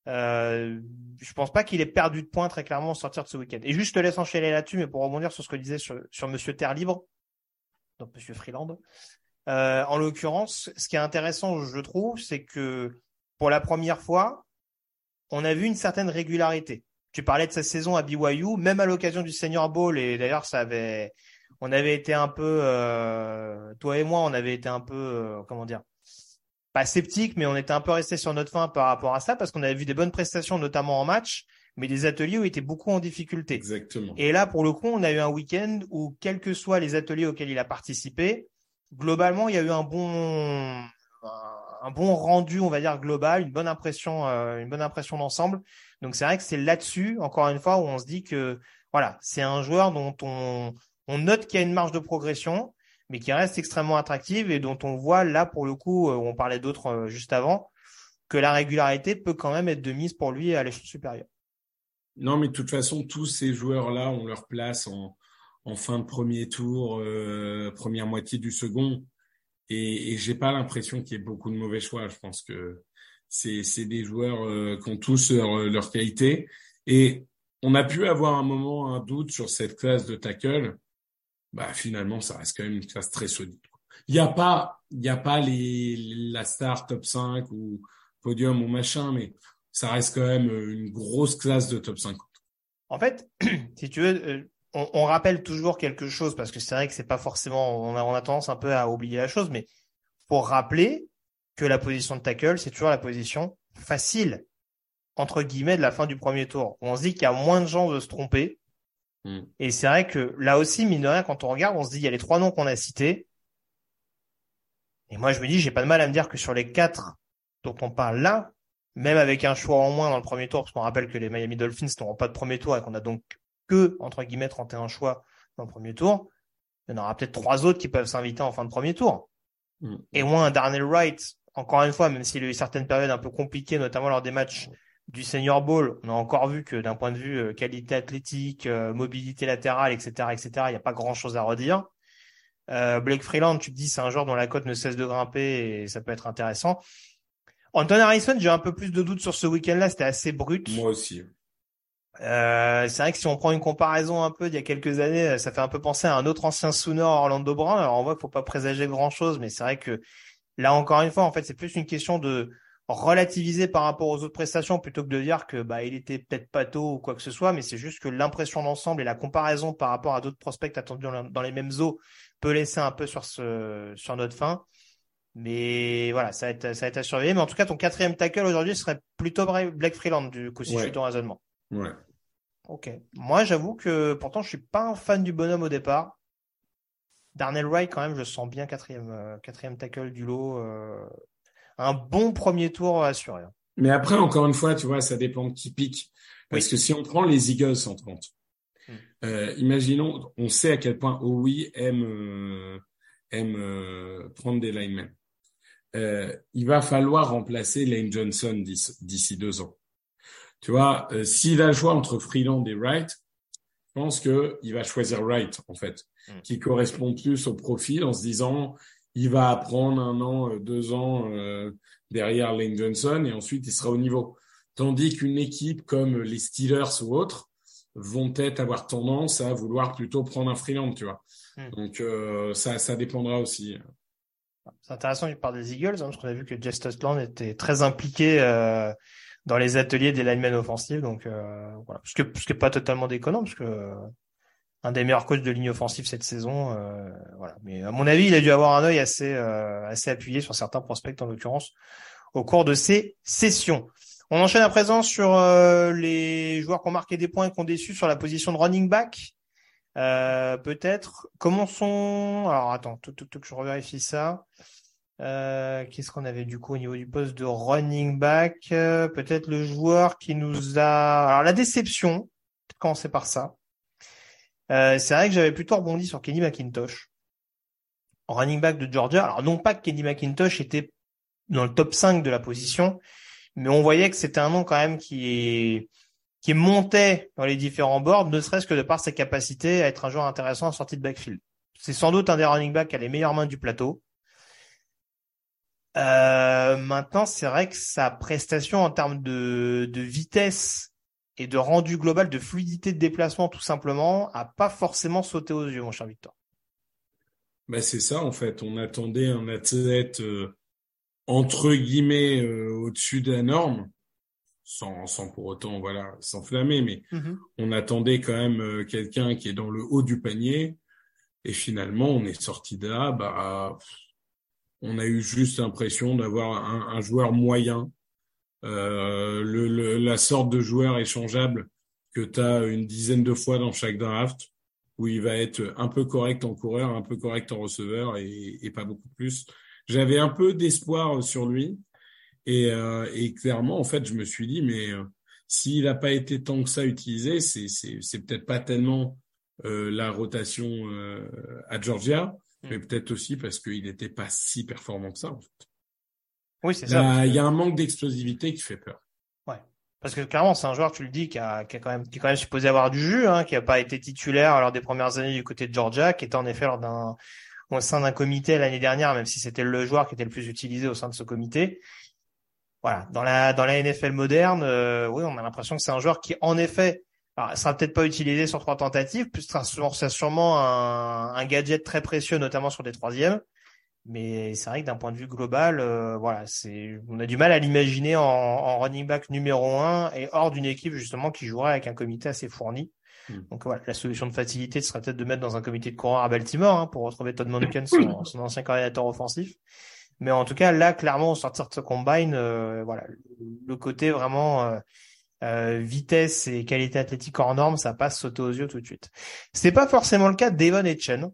euh, je pense pas qu'il ait perdu de points très clairement au sortir de ce week-end. Et juste je te laisse enchaîner là-dessus, mais pour rebondir sur ce que disait sur, sur Monsieur Terre Libre, donc Monsieur Freeland. Euh, en l'occurrence, ce qui est intéressant, je trouve, c'est que pour la première fois, on a vu une certaine régularité. Tu parlais de sa saison à BYU, même à l'occasion du Senior Bowl, et d'ailleurs, ça avait, on avait été un peu, euh, toi et moi, on avait été un peu, euh, comment dire, pas sceptique, mais on était un peu resté sur notre fin par rapport à ça, parce qu'on avait vu des bonnes prestations, notamment en match, mais des ateliers où il était beaucoup en difficulté. Exactement. Et là, pour le coup, on a eu un week-end où, quels que soient les ateliers auxquels il a participé, globalement, il y a eu un bon, un bon rendu, on va dire global, une bonne impression, euh, une bonne impression d'ensemble. Donc c'est vrai que c'est là-dessus, encore une fois, où on se dit que voilà, c'est un joueur dont on, on note qu'il y a une marge de progression, mais qui reste extrêmement attractive et dont on voit là pour le coup, euh, on parlait d'autres euh, juste avant, que la régularité peut quand même être de mise pour lui à l'échelle supérieure. Non, mais de toute façon, tous ces joueurs-là ont leur place en fin de premier tour, première moitié du second. Et, et j'ai pas l'impression qu'il y ait beaucoup de mauvais choix. Je pense que c'est des joueurs euh, qui ont tous leur, leur qualité. Et on a pu avoir un moment un doute sur cette classe de tackle. Bah finalement, ça reste quand même une classe très solide. Il n'y a pas il y a pas les la star top 5 ou podium ou machin, mais ça reste quand même une grosse classe de top 50. En fait, si tu veux, euh, on, on, rappelle toujours quelque chose parce que c'est vrai que c'est pas forcément, on a, on a tendance un peu à oublier la chose, mais pour rappeler que la position de tackle, c'est toujours la position facile entre guillemets de la fin du premier tour. On se dit qu'il y a moins de gens de se tromper. Hmm. Et c'est vrai que là aussi, mine de rien, quand on regarde, on se dit il y a les trois noms qu'on a cités. Et moi, je me dis, j'ai pas de mal à me dire que sur les quatre dont on parle là, même avec un choix en moins dans le premier tour, parce qu'on rappelle que les Miami Dolphins n'auront pas de premier tour et qu'on a donc que, entre guillemets, 31 choix dans le premier tour, il y en aura peut-être trois autres qui peuvent s'inviter en fin de premier tour. Mm. Et moins un Darnell Wright, encore une fois, même s'il a eu certaines périodes un peu compliquées, notamment lors des matchs du Senior Bowl, on a encore vu que d'un point de vue euh, qualité athlétique, euh, mobilité latérale, etc., etc., il n'y a pas grand chose à redire. Euh, Blake Freeland, tu te dis, c'est un joueur dont la cote ne cesse de grimper et ça peut être intéressant. Anton Harrison, j'ai un peu plus de doutes sur ce week-end-là, c'était assez brut. Moi aussi. Euh, c'est vrai que si on prend une comparaison un peu d'il y a quelques années, ça fait un peu penser à un autre ancien Sooner, Orlando Brown. Alors on voit qu'il faut pas présager grand chose, mais c'est vrai que là encore une fois, en fait, c'est plus une question de relativiser par rapport aux autres prestations plutôt que de dire que bah il était peut-être pas tôt ou quoi que ce soit, mais c'est juste que l'impression d'ensemble et la comparaison par rapport à d'autres prospects attendus dans les mêmes eaux peut laisser un peu sur ce sur notre fin. Mais voilà, ça va être, ça va être à surveiller. Mais en tout cas, ton quatrième tackle aujourd'hui serait plutôt Black Freeland, du coup, si je suis ton raisonnement. Ouais. Ok. Moi, j'avoue que pourtant, je suis pas un fan du bonhomme au départ. Darnell Wright, quand même, je sens bien quatrième, euh, quatrième tackle du lot. Euh, un bon premier tour assuré. Mais après, encore une fois, tu vois, ça dépend de qui pique. Parce que si on prend les Eagles en 30, hmm. euh, imaginons, on sait à quel point Owi aime, aime prendre des linemen. il va falloir remplacer Lane Johnson d'ici deux ans. Tu vois, s'il a le choix entre Freeland et Wright, je pense qu'il va choisir Wright, en fait. Mm. qui correspond plus au profil en se disant il va apprendre un an, euh, deux ans euh, derrière Lane Johnson et ensuite il sera au niveau. Tandis qu'une équipe comme les Steelers ou autres vont peut-être avoir tendance à vouloir plutôt prendre un freelance, tu vois. Mm. Donc euh, ça, ça dépendra aussi. C'est intéressant, il parle des Eagles, hein, parce qu'on a vu que Jess Tostland était très impliqué euh, dans les ateliers des linemen offensifs, donc euh, voilà, ce qui n'est pas totalement déconnant, parce que un des meilleurs coachs de ligne offensive cette saison. Euh, voilà. Mais à mon avis, il a dû avoir un œil assez, euh, assez appuyé sur certains prospects, en l'occurrence, au cours de ces sessions. On enchaîne à présent sur euh, les joueurs qui ont marqué des points et qui ont déçu sur la position de running back. Peut-être. Commençons. Alors attends, tout, je revérifie ça. Qu'est-ce qu'on avait du coup au niveau du poste de running back Peut-être le joueur qui nous a. Alors la déception. Peut-être commencer par ça. Euh, c'est vrai que j'avais plutôt rebondi sur Kenny McIntosh, running back de Georgia. Alors non pas que Kenny McIntosh était dans le top 5 de la position, mais on voyait que c'était un nom quand même qui qui montait dans les différents boards, ne serait-ce que de par ses capacités à être un joueur intéressant en sortie de backfield. C'est sans doute un des running backs a les meilleures mains du plateau. Euh, maintenant, c'est vrai que sa prestation en termes de, de vitesse et de rendu global, de fluidité de déplacement tout simplement, a pas forcément sauté aux yeux, mon cher Victor. Ben c'est ça en fait. On attendait un athlète euh, entre guillemets euh, au-dessus de la norme, sans, sans pour autant voilà s'enflammer, mais mm-hmm. on attendait quand même euh, quelqu'un qui est dans le haut du panier. Et finalement, on est sorti de là. Bah, on a eu juste l'impression d'avoir un, un joueur moyen euh, le, la sorte de joueur échangeable que tu as une dizaine de fois dans chaque draft, où il va être un peu correct en coureur, un peu correct en receveur et, et pas beaucoup plus. J'avais un peu d'espoir sur lui et, euh, et, clairement, en fait, je me suis dit, mais euh, s'il n'a pas été tant que ça utilisé, c'est peut-être pas tellement euh, la rotation euh, à Georgia. Mais peut-être aussi parce qu'il n'était pas si performant que ça. En fait. Oui, c'est ça. Il y a un manque d'explosivité qui fait peur. Ouais. Parce que clairement, c'est un joueur, tu le dis, qui, a, qui, a quand même, qui est quand même supposé avoir du jus, hein, qui n'a pas été titulaire lors des premières années du côté de Georgia, qui était en effet lors d'un, au sein d'un comité l'année dernière, même si c'était le joueur qui était le plus utilisé au sein de ce comité. Voilà. Dans la, dans la NFL moderne, euh, oui, on a l'impression que c'est un joueur qui, en effet, alors, sera peut-être pas utilisé sur trois tentatives, plus c'est sûrement un, un gadget très précieux, notamment sur des troisièmes. Mais c'est vrai que d'un point de vue global, euh, voilà, c'est, on a du mal à l'imaginer en, en, running back numéro un et hors d'une équipe justement qui jouerait avec un comité assez fourni. Hmm. Donc voilà, la solution de facilité serait peut-être de mettre dans un comité de coureurs à Baltimore hein, pour retrouver Todd Monken, son, son, ancien coordinateur offensif. Mais en tout cas, là, clairement, au sortir de ce combine, euh, voilà, le côté vraiment euh, euh, vitesse et qualité athlétique hors norme, ça passe sauter aux yeux tout de suite. C'est pas forcément le cas d'Evan Etchen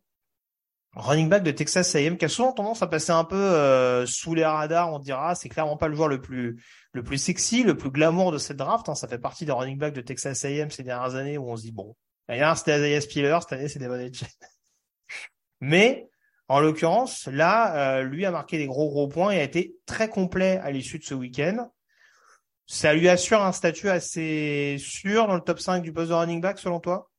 running back de Texas A&M qui a souvent tendance à passer un peu euh, sous les radars, on dira, c'est clairement pas le joueur le plus le plus sexy, le plus glamour de cette draft. Hein. Ça fait partie des running backs de Texas A&M ces dernières années où on se dit bon, l'année dernière c'était Isaiah Spiller, cette année c'est Devon Mais en l'occurrence, là, euh, lui a marqué des gros gros points et a été très complet à l'issue de ce week-end. Ça lui assure un statut assez sûr dans le top 5 du poste de running back selon toi?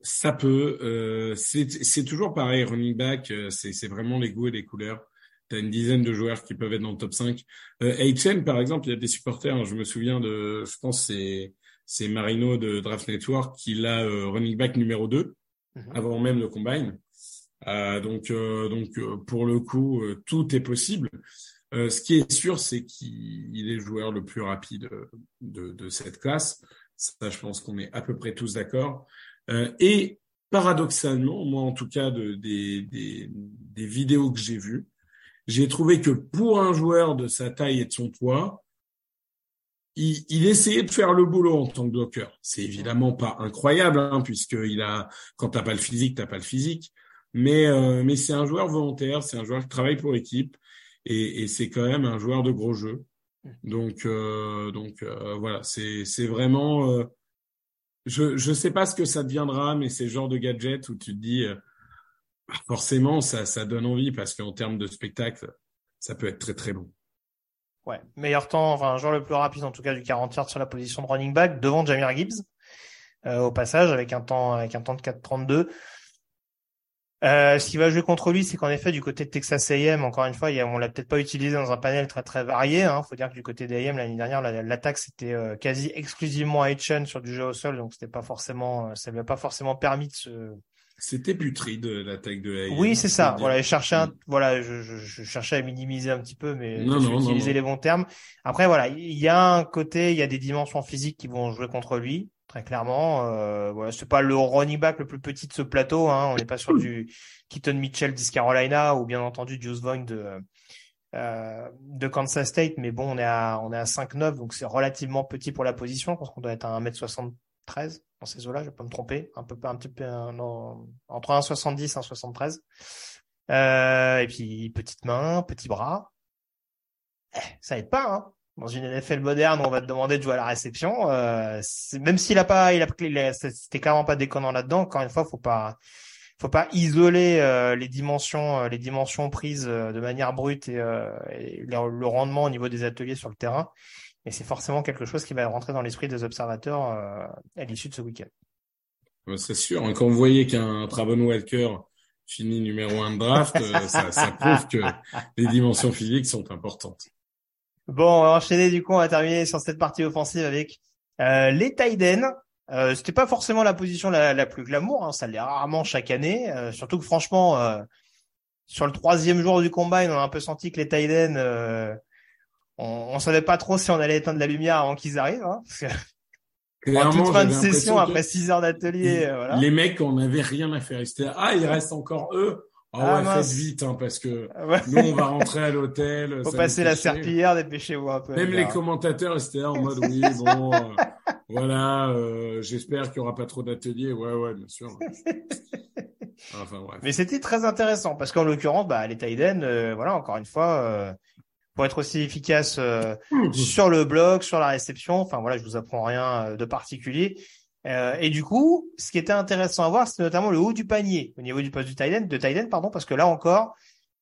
Ça peut. Euh, c'est toujours pareil, running back, euh, c'est vraiment les goûts et les couleurs. Tu as une dizaine de joueurs qui peuvent être dans le top 5. Euh, HM, par exemple, il y a des supporters, hein, je me souviens de, je pense c'est c'est Marino de Draft Network qui l'a euh, running back numéro 2 mhm. avant même le combine. Euh, donc donc pour le coup, tout est possible. Ce qui est sûr, c'est qu'il est le joueur le plus rapide de, de cette classe. Ça, je pense qu'on est à peu près tous d'accord. Euh, et paradoxalement, moi en tout cas de, des, des, des vidéos que j'ai vues, j'ai trouvé que pour un joueur de sa taille et de son poids, il, il, essayait de faire le boulot en tant que bloqueur. C'est évidemment pas incroyable, hein, puisqu'il a, quand t'as pas le physique, t'as pas le physique. Mais, euh, mais c'est un joueur volontaire, c'est un joueur qui travaille pour l'équipe, et, et c'est quand même un joueur de gros jeu. Donc, euh, donc euh, voilà, c'est, c'est vraiment. Euh, je, je sais pas ce que ça deviendra, mais c'est le genre de gadget où tu te dis, bah, forcément, ça, ça donne envie parce qu'en termes de spectacle, ça peut être très très long. Ouais, meilleur temps, enfin, joueur le plus rapide en tout cas du 40 yards sur la position de running back devant Jamir Gibbs. Au passage avec un temps avec un temps de 4,32. Euh, ce qui va jouer contre lui, c'est qu'en effet, du côté de Texas A&M, encore une fois, il y a, on l'a peut-être pas utilisé dans un panel très très varié. Hein. Faut dire que du côté d'A&M l'année dernière, l'attaque c'était euh, quasi exclusivement Hitchen sur du jeu au sol, donc c'était pas forcément, euh, ça lui a pas forcément permis de se. C'était putride l'attaque de A&M. Oui, c'est ça. Voilà, je cherchais, un, voilà, je, je, je, cherchais à minimiser un petit peu, mais non, non, utiliser les bons termes. Après, voilà, il y a un côté, il y a des dimensions physiques qui vont jouer contre lui très clairement. Euh, voilà, c'est pas le running back le plus petit de ce plateau. Hein. On n'est pas sur du Keaton Mitchell d'East Carolina ou bien entendu Juice Vaughn de Kansas State, mais bon, on est à on est à 5-9, donc c'est relativement petit pour la position. Je pense qu'on doit être à 1m73 dans ces eaux-là, je vais pas me tromper, un peu un petit peu entre 1,70 et 1,73. Euh, et puis petite main, petit bras. Eh, ça aide pas, hein dans une NFL moderne, on va te demander de jouer à la réception. Euh, même s'il a pas, il a, c'était clairement pas déconnant là-dedans. Encore une fois, faut pas, faut pas isoler euh, les dimensions, euh, les dimensions prises euh, de manière brute et, et, le rendement au niveau des ateliers sur le terrain. Et c'est forcément quelque chose qui va rentrer dans l'esprit des observateurs à l'issue de ce week-end. C'est sûr. Hein, quand vous voyez qu'un Travon Walker finit numéro un de draft, ça, ça prouve que les dimensions physiques sont importantes. Bon, on va enchaîner du coup, on va terminer sur cette partie offensive avec euh, les Tiden. Euh, C'était pas forcément la position la, la plus glamour, hein, ça l'est rarement chaque année. Euh, surtout que franchement, euh, sur le troisième jour du combat, on a un peu senti que les Tiden, euh, on, on savait pas trop si on allait éteindre la lumière avant qu'ils arrivent. Hein, parce que en toute fin de session, après six heures d'atelier, voilà. Les mecs, on n'avait rien à faire. Ah, il reste encore eux. Ah, ah ouais, faites vite, hein, parce que nous, on va rentrer à l'hôtel. Faut passer la serpillière, dépêchez-vous un peu. Même les commentateurs, étaient là en mode, oui, bon, euh, voilà, euh, j'espère qu'il y aura pas trop d'ateliers. Ouais, ouais, bien sûr. enfin, bref. Mais c'était très intéressant, parce qu'en l'occurrence, bah, les Taiden, euh, voilà, encore une fois, pour être aussi efficace mmh. sur le blog, sur la réception, enfin voilà, je vous apprends rien de particulier. Euh, et du coup, ce qui était intéressant à voir, c'est notamment le haut du panier au niveau du poste du Thailand, de Thailand, pardon, parce que là encore,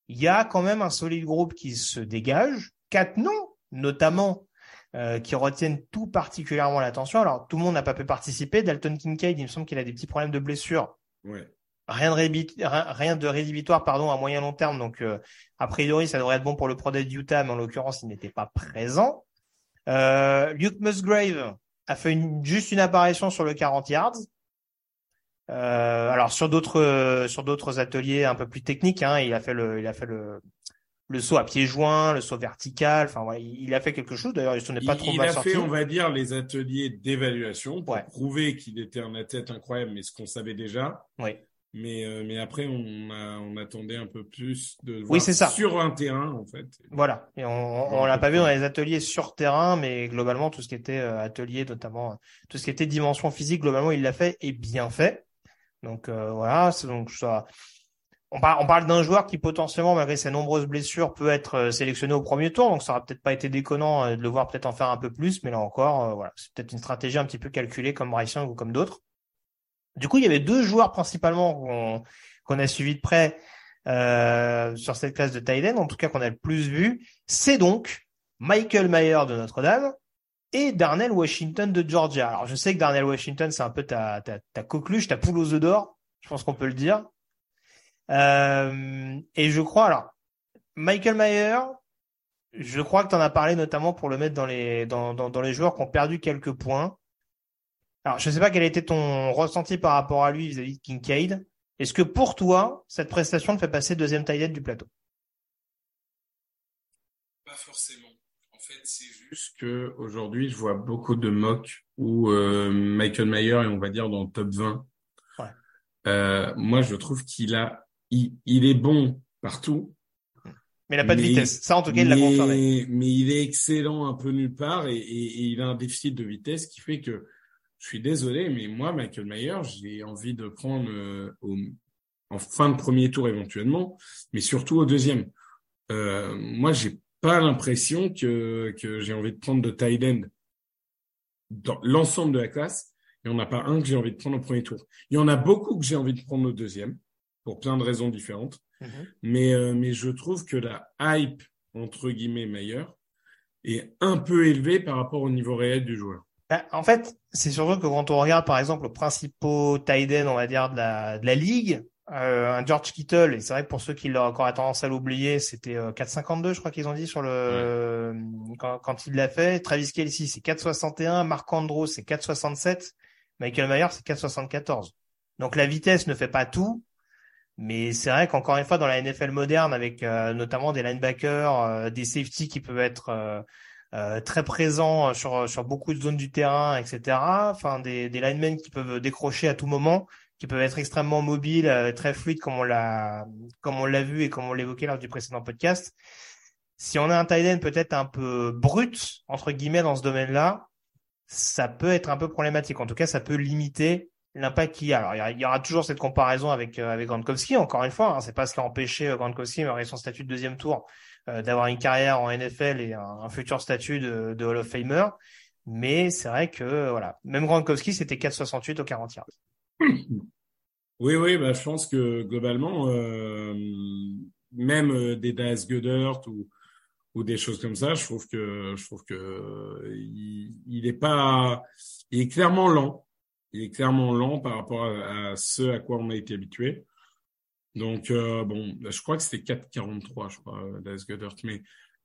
il y a quand même un solide groupe qui se dégage, quatre noms notamment euh, qui retiennent tout particulièrement l'attention. Alors tout le monde n'a pas pu participer. Dalton Kincaid, il me semble qu'il a des petits problèmes de blessure. Ouais. Rien de, rien de rédhibitoire pardon à moyen long terme. Donc euh, a priori, ça devrait être bon pour le Pro Utah, mais en l'occurrence, il n'était pas présent. Euh, Luke Musgrave, a fait une, juste une apparition sur le 40 yards. Euh, alors sur d'autres sur d'autres ateliers un peu plus techniques, hein, il a fait le il a fait le le saut à pieds joints, le saut vertical. Enfin voilà, il, a fait quelque chose. D'ailleurs, il n'est pas trop il mal Il a fait, on va dire, les ateliers d'évaluation pour prouver qu'il était un athlète incroyable, mais ce qu'on savait déjà. Oui. Mais, euh, mais après, on, a, on attendait un peu plus de voir oui, ça. sur un terrain, en fait. Voilà. Et on, on l'a pas vu dans les ateliers sur terrain, mais globalement, tout ce qui était euh, atelier, notamment tout ce qui était dimension physique, globalement, il l'a fait et bien fait. Donc euh, voilà, donc ça. On parle, on parle d'un joueur qui potentiellement, malgré ses nombreuses blessures, peut être sélectionné au premier tour. Donc ça aurait peut-être pas été déconnant de le voir peut-être en faire un peu plus, mais là encore, voilà, c'est peut-être une stratégie un petit peu calculée comme Bryce ou comme d'autres. Du coup, il y avait deux joueurs principalement qu'on a suivis de près euh, sur cette classe de Thailand, en tout cas qu'on a le plus vu. C'est donc Michael Mayer de Notre-Dame et Darnell Washington de Georgia. Alors, je sais que Darnell Washington, c'est un peu ta, ta, ta coqueluche, ta poule aux œufs d'or. Je pense qu'on peut le dire. Euh, et je crois, alors, Michael Mayer, je crois que tu en as parlé notamment pour le mettre dans les, dans, dans, dans les joueurs qui ont perdu quelques points. Alors, je ne sais pas quel a été ton ressenti par rapport à lui vis-à-vis de Kincaid. Est-ce que pour toi, cette prestation te fait passer deuxième taillette du plateau? Pas forcément. En fait, c'est juste que aujourd'hui, je vois beaucoup de mocks où euh, Michael Mayer est, on va dire, dans le top 20. Euh, moi, je trouve qu'il a, il, il, est bon partout. Mais il n'a pas de vitesse. Ça, en tout cas, il l'a confirmé. Mais il est excellent un peu nulle part et, et, et, il a un déficit de vitesse qui fait que je suis désolé, mais moi, Michael Mayer, j'ai envie de prendre euh, au, en fin de premier tour éventuellement, mais surtout au deuxième. Euh, moi, j'ai pas l'impression que, que j'ai envie de prendre de tight end dans l'ensemble de la classe. Il n'y en a pas un que j'ai envie de prendre au premier tour. Il y en a beaucoup que j'ai envie de prendre au deuxième, pour plein de raisons différentes. Mm-hmm. Mais, euh, mais je trouve que la hype, entre guillemets, meilleure, est un peu élevée par rapport au niveau réel du joueur. Bah, en fait, c'est surtout que quand on regarde, par exemple, le principaux tight end, on va dire, de la, de la ligue, euh, un George Kittle, et c'est vrai que pour ceux qui l'ont encore tendance à l'oublier, c'était 4,52, euh, je crois qu'ils ont dit sur le quand, quand, il l'a fait. Travis Kelsey, c'est 4,61. Marc Andrews, c'est 4,67. Michael Mayer, c'est 4,74. Donc la vitesse ne fait pas tout, mais c'est vrai qu'encore une fois, dans la NFL moderne, avec euh, notamment des linebackers, des safeties qui peuvent être très présents sur sur beaucoup de zones du terrain, etc. Enfin, des, des linemen qui peuvent décrocher à tout moment qui peuvent être extrêmement mobiles, euh, très fluides, comme on l'a, comme on l'a vu et comme on l'évoquait lors du précédent podcast. Si on a un tight end peut-être un peu brut entre guillemets dans ce domaine-là, ça peut être un peu problématique. En tout cas, ça peut limiter l'impact qu'il y a. Alors, il y, aura toujours cette comparaison avec euh, avec Gronkowski. Encore une fois, hein, c'est pas ce qui a empêché euh, Gronkowski, son statut de deuxième tour, d'avoir une carrière en NFL et un, futur statut de, de Hall of Famer. Mais c'est vrai que voilà, même Gronkowski, c'était 4,68 au 40 yards. Oui, oui, bah, je pense que globalement, euh, même euh, des Das Goddard ou, ou des choses comme ça, je trouve que je trouve que il est pas, il est clairement lent. Il est clairement lent par rapport à, ce à quoi on a été habitué. Donc euh, bon, je crois que c'était 4,43, je crois, Das Goddard. Mais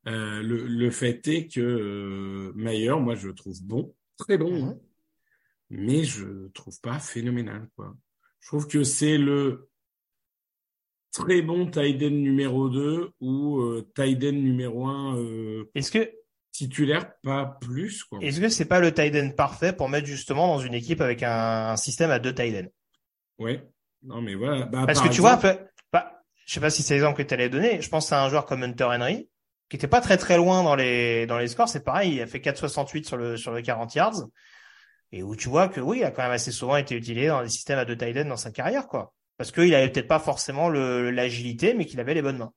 euh, le, le fait est que euh, Mayer, moi, je le trouve bon, très bon. Mm-hmm. Hein mais je trouve pas phénoménal. Quoi. Je trouve que c'est le très bon Tiden numéro 2 ou euh, numéro 1 euh, Est-ce que titulaire, pas plus. Est-ce que c'est pas le Tiden parfait pour mettre justement dans une équipe avec un, système à deux Tiden Ouais. Non mais voilà. Bah, Parce que tu vois, bah, je sais pas si c'est l'exemple que tu allais donner. Je pense à un joueur comme Hunter Henry qui était pas très très loin dans les dans les scores. C'est pareil, il a fait 4,68 sur le sur le 40 yards et où tu vois que oui, il a quand même assez souvent été utilisé dans des systèmes à deux tight dans sa carrière, quoi. Parce qu'il avait peut-être pas forcément l'agilité, mais qu'il avait les bonnes mains.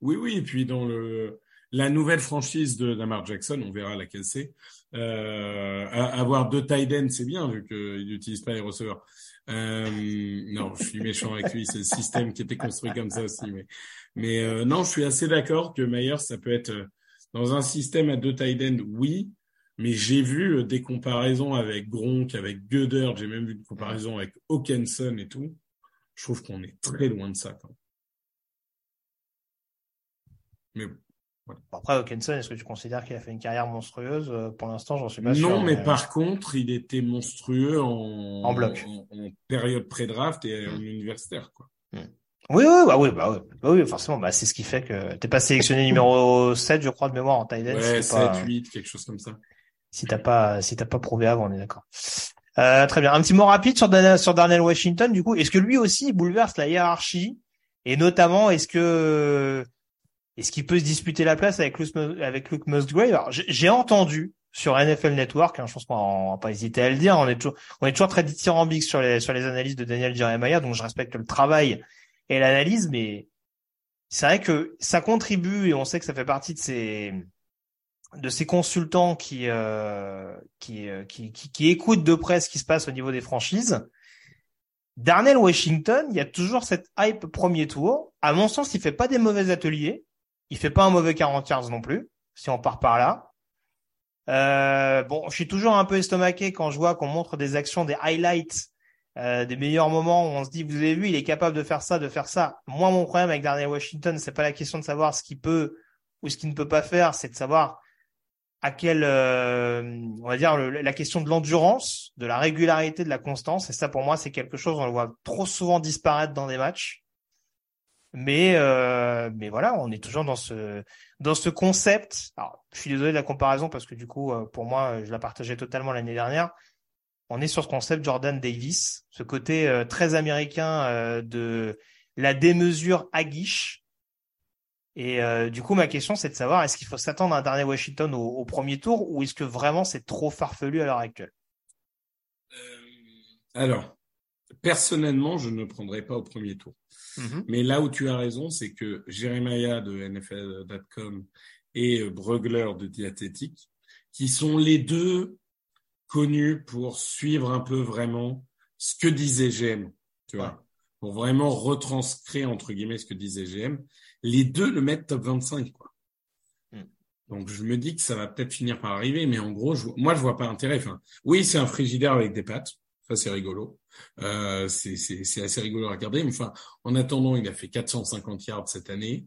Oui, oui, et puis dans le la nouvelle franchise de Lamar Jackson, on verra laquelle c'est. Euh, avoir deux tight c'est bien vu qu'il n'utilise pas les receveurs. Euh, non, je suis méchant avec lui, c'est le système qui était construit comme ça aussi. Mais, mais euh, non, je suis assez d'accord que Meyer, ça peut être euh, dans un système à deux tight oui, mais j'ai vu euh, des comparaisons avec Gronk, avec Goddard, j'ai même vu des comparaisons avec Hawkinson et tout. Je trouve qu'on est très loin de ça. Quand Mais Après, Hawkinson, est-ce que tu considères qu'il a fait une carrière monstrueuse? Euh, Pour l'instant, j'en suis pas sûr. Non, mais, par contre, il était monstrueux en, en bloc, en, période pré-draft et en universitaire, quoi. Hmm. Oui, oui, bah oui, bah oui, bah oui, forcément, bah c'est ce qui fait que t'es pas sélectionné numéro 7, je crois, de mémoire en Thaïlande. Ouais, 7, 8, quelque chose comme ça si t'as pas si t'as pas prouvé avant, on est d'accord. Euh, très bien. Un petit mot rapide sur Darnell, sur Darnell Washington. Du coup, est-ce que lui aussi bouleverse la hiérarchie? Et notamment est-ce que est-ce qu'il peut se disputer la place avec Luke, avec Luke Musgrave? J'ai entendu sur NFL Network, hein, je pense qu'on va pas hésiter à le dire. On est toujours très dithyrambique sur les sur les analyses de Daniel Jeremiah, donc je respecte le travail et l'analyse, mais c'est vrai que ça contribue et on sait que ça fait partie de ces de ces consultants qui, euh, euh, qui, qui, qui, écoutent de près ce qui se passe au niveau des franchises, Darnell Washington, il y a toujours cette hype premier tour. À mon sens, il fait pas des mauvais ateliers. Il fait pas un mauvais 40 yards non plus, si on part par là. Euh, bon, je suis toujours un peu estomaqué quand je vois qu'on montre des actions, des highlights, euh, des meilleurs moments où on se dit, vous avez vu, il est capable de faire ça, de faire ça. Moi, mon problème avec Darnell Washington, c'est pas la question de savoir ce qu'il peut ou ce qu'il ne peut pas faire, c'est de savoir à quelle, euh, on va dire, la question de l'endurance, de la régularité, de la constance. Et ça, pour moi, c'est quelque chose, on le voit trop souvent disparaître dans des matchs. Mais, euh, mais voilà, on est toujours dans ce, dans ce concept. Alors, je suis désolé de la comparaison parce que du coup, euh, pour moi, je la partageais totalement l'année dernière. on est sur ce concept Jordan Davis, ce côté euh, très américain euh, de la démesure à guiche. Et du coup, ma question, c'est de savoir, est-ce qu'il faut s'attendre à un dernier Washington au, premier tour ou est-ce que vraiment c'est trop farfelu à l'heure actuelle? Alors, personnellement, je ne prendrai pas au premier tour. Mm-hmm. Mais là où tu as raison, c'est que Jeremiah de NFL.com et Brugler de Diathétique, qui sont les deux connu pour suivre un peu vraiment ce que disait GM, tu vois, pour vraiment retranscrire entre guillemets ce que disait GM. Les deux le mettent top 25, quoi. Hmm. Donc je me dis que ça va peut-être finir par arriver, mais en gros, je, moi je vois pas intérêt. Enfin, oui, c'est un frigidaire avec des pattes, ça c'est rigolo, euh, c'est c'est assez rigolo à regarder. Mais enfin, en attendant, il a fait 450 yards cette année.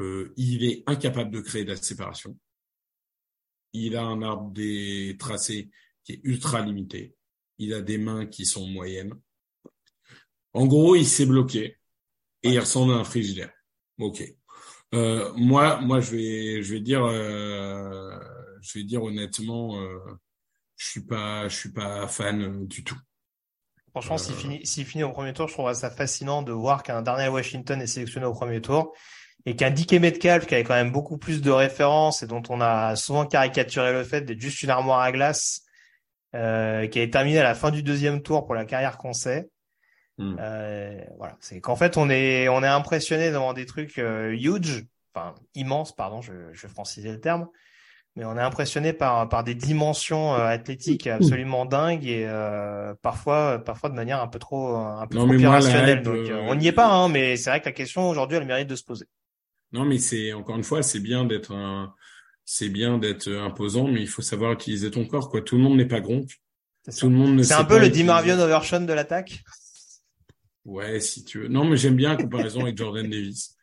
Euh, il est incapable de créer de la séparation. Il a un arbre des tracés qui est ultra limité. Il a des mains qui sont moyennes. En gros, il s'est bloqué et il ressemble à un frigidaire. Ok. Euh, moi, moi, je vais, je vais dire, euh, je vais dire honnêtement, euh, je suis pas, je suis pas fan du tout. Franchement, s'il finit, finit au premier tour, je trouve ça fascinant de voir qu'un dernier Washington est sélectionné au premier tour et qu'un Dick Metcalf qui avait quand même beaucoup plus de références et dont on a souvent caricaturé le fait d'être juste une armoire à glace euh, qui a terminé à la fin du deuxième tour pour la carrière qu'on sait. Hmm. Euh, voilà, c'est qu'en fait on est on est impressionné devant des trucs euh, huge, enfin immenses, pardon, je, je vais franciser le terme, mais on est impressionné par par des dimensions euh, athlétiques absolument dingues et euh, parfois parfois de manière un peu trop un peu trop irrationnelle. Donc on n'y est pas, hein, mais c'est vrai que la question aujourd'hui elle mérite de se poser. Non, mais c'est encore une fois, c'est bien d'être un c'est bien d'être imposant, mais il faut savoir utiliser ton corps. Quoi. Tout le monde n'est pas Gronk. Tout le monde ne C'est un peu le Dimarvion Overshawn de l'attaque? Ouais, si tu veux. Non, mais j'aime bien la comparaison avec Jordan Davis.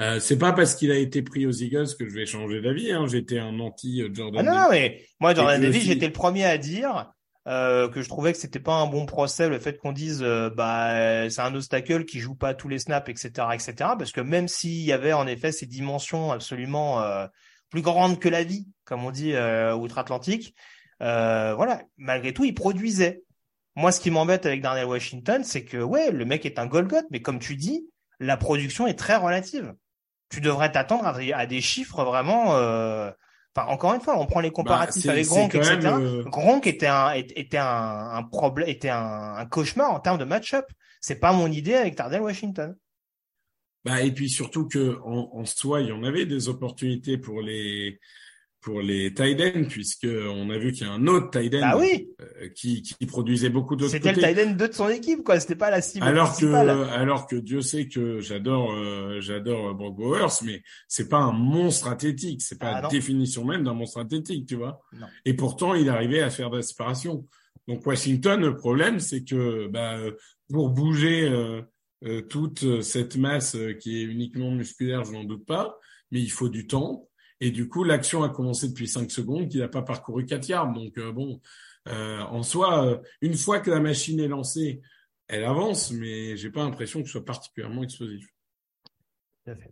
Euh, c'est pas parce qu'il a été pris aux Eagles que je vais changer d'avis. Hein. J'étais un anti Jordan. Ah non, non, mais moi Jordan Davis, j'étais le premier à dire euh, que je trouvais que c'était pas un bon procès le fait qu'on dise euh, bah c'est un obstacle qui joue pas tous les snaps, etc., etc. Parce que même s'il y avait en effet ces dimensions absolument euh, plus grande que la vie, comme on dit euh, outre-Atlantique. Euh, voilà, malgré tout, il produisait. Moi, ce qui m'embête avec Darnell Washington, c'est que ouais, le mec est un Golgot, mais comme tu dis, la production est très relative. Tu devrais t'attendre à, des chiffres vraiment. Euh... Enfin, encore une fois, on prend les comparatifs bah, avec Gronk, etc. Gronk était un était un, un problème, était un, un, cauchemar en termes de match-up. C'est pas mon idée avec Darnell Washington. Bah, et puis surtout que en, en, soi, il y en avait des opportunités pour les pour les Tiden, puisque on a vu qu'il y a un autre Tiden ah oui euh, qui, qui produisait beaucoup d'autres C'était le Tiden 2 de son équipe, quoi. C'était pas la cible. Alors que alors que Dieu sait que j'adore euh, j'adore Brock Bowers, mais c'est pas un monstre athlétique. C'est pas ah, la définition même d'un monstre athlétique, tu vois. Et pourtant, il arrivait à faire de la séparation. Donc Washington, le problème, c'est que bah, pour bouger euh, euh, toute euh, cette masse euh, qui est uniquement musculaire, je n'en doute pas, mais il faut du temps. Et du coup, l'action a commencé depuis 5 secondes, qu'il n'a pas parcouru 4 yards. Donc bon, en soi, une fois que la machine est lancée, elle avance, mais j'ai pas l'impression que ce soit particulièrement explosif.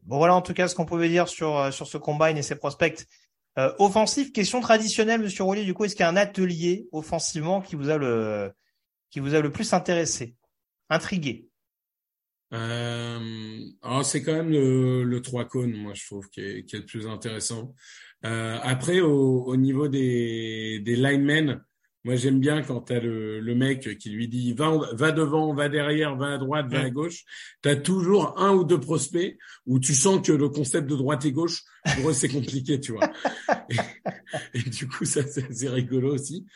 Bon voilà en tout cas ce qu'on pouvait dire sur sur ce combine et ses prospects euh, offensifs. Question traditionnelle, Monsieur Roulier. Du coup, est-ce qu'il y a un atelier offensivement qui vous a le qui vous a le plus intéressé, intrigué euh, alors c'est quand même le, le 3 cônes, moi je trouve, qui est, qui est le plus intéressant. Euh, après, au, au, niveau des, des linemen, moi j'aime bien quand tu as le, le mec qui lui dit va, va devant, va derrière, va à droite, va à gauche. Tu as toujours un ou deux prospects où tu sens que le concept de droite et gauche, pour eux c'est compliqué, tu vois. et, et, du coup, ça c'est rigolo aussi.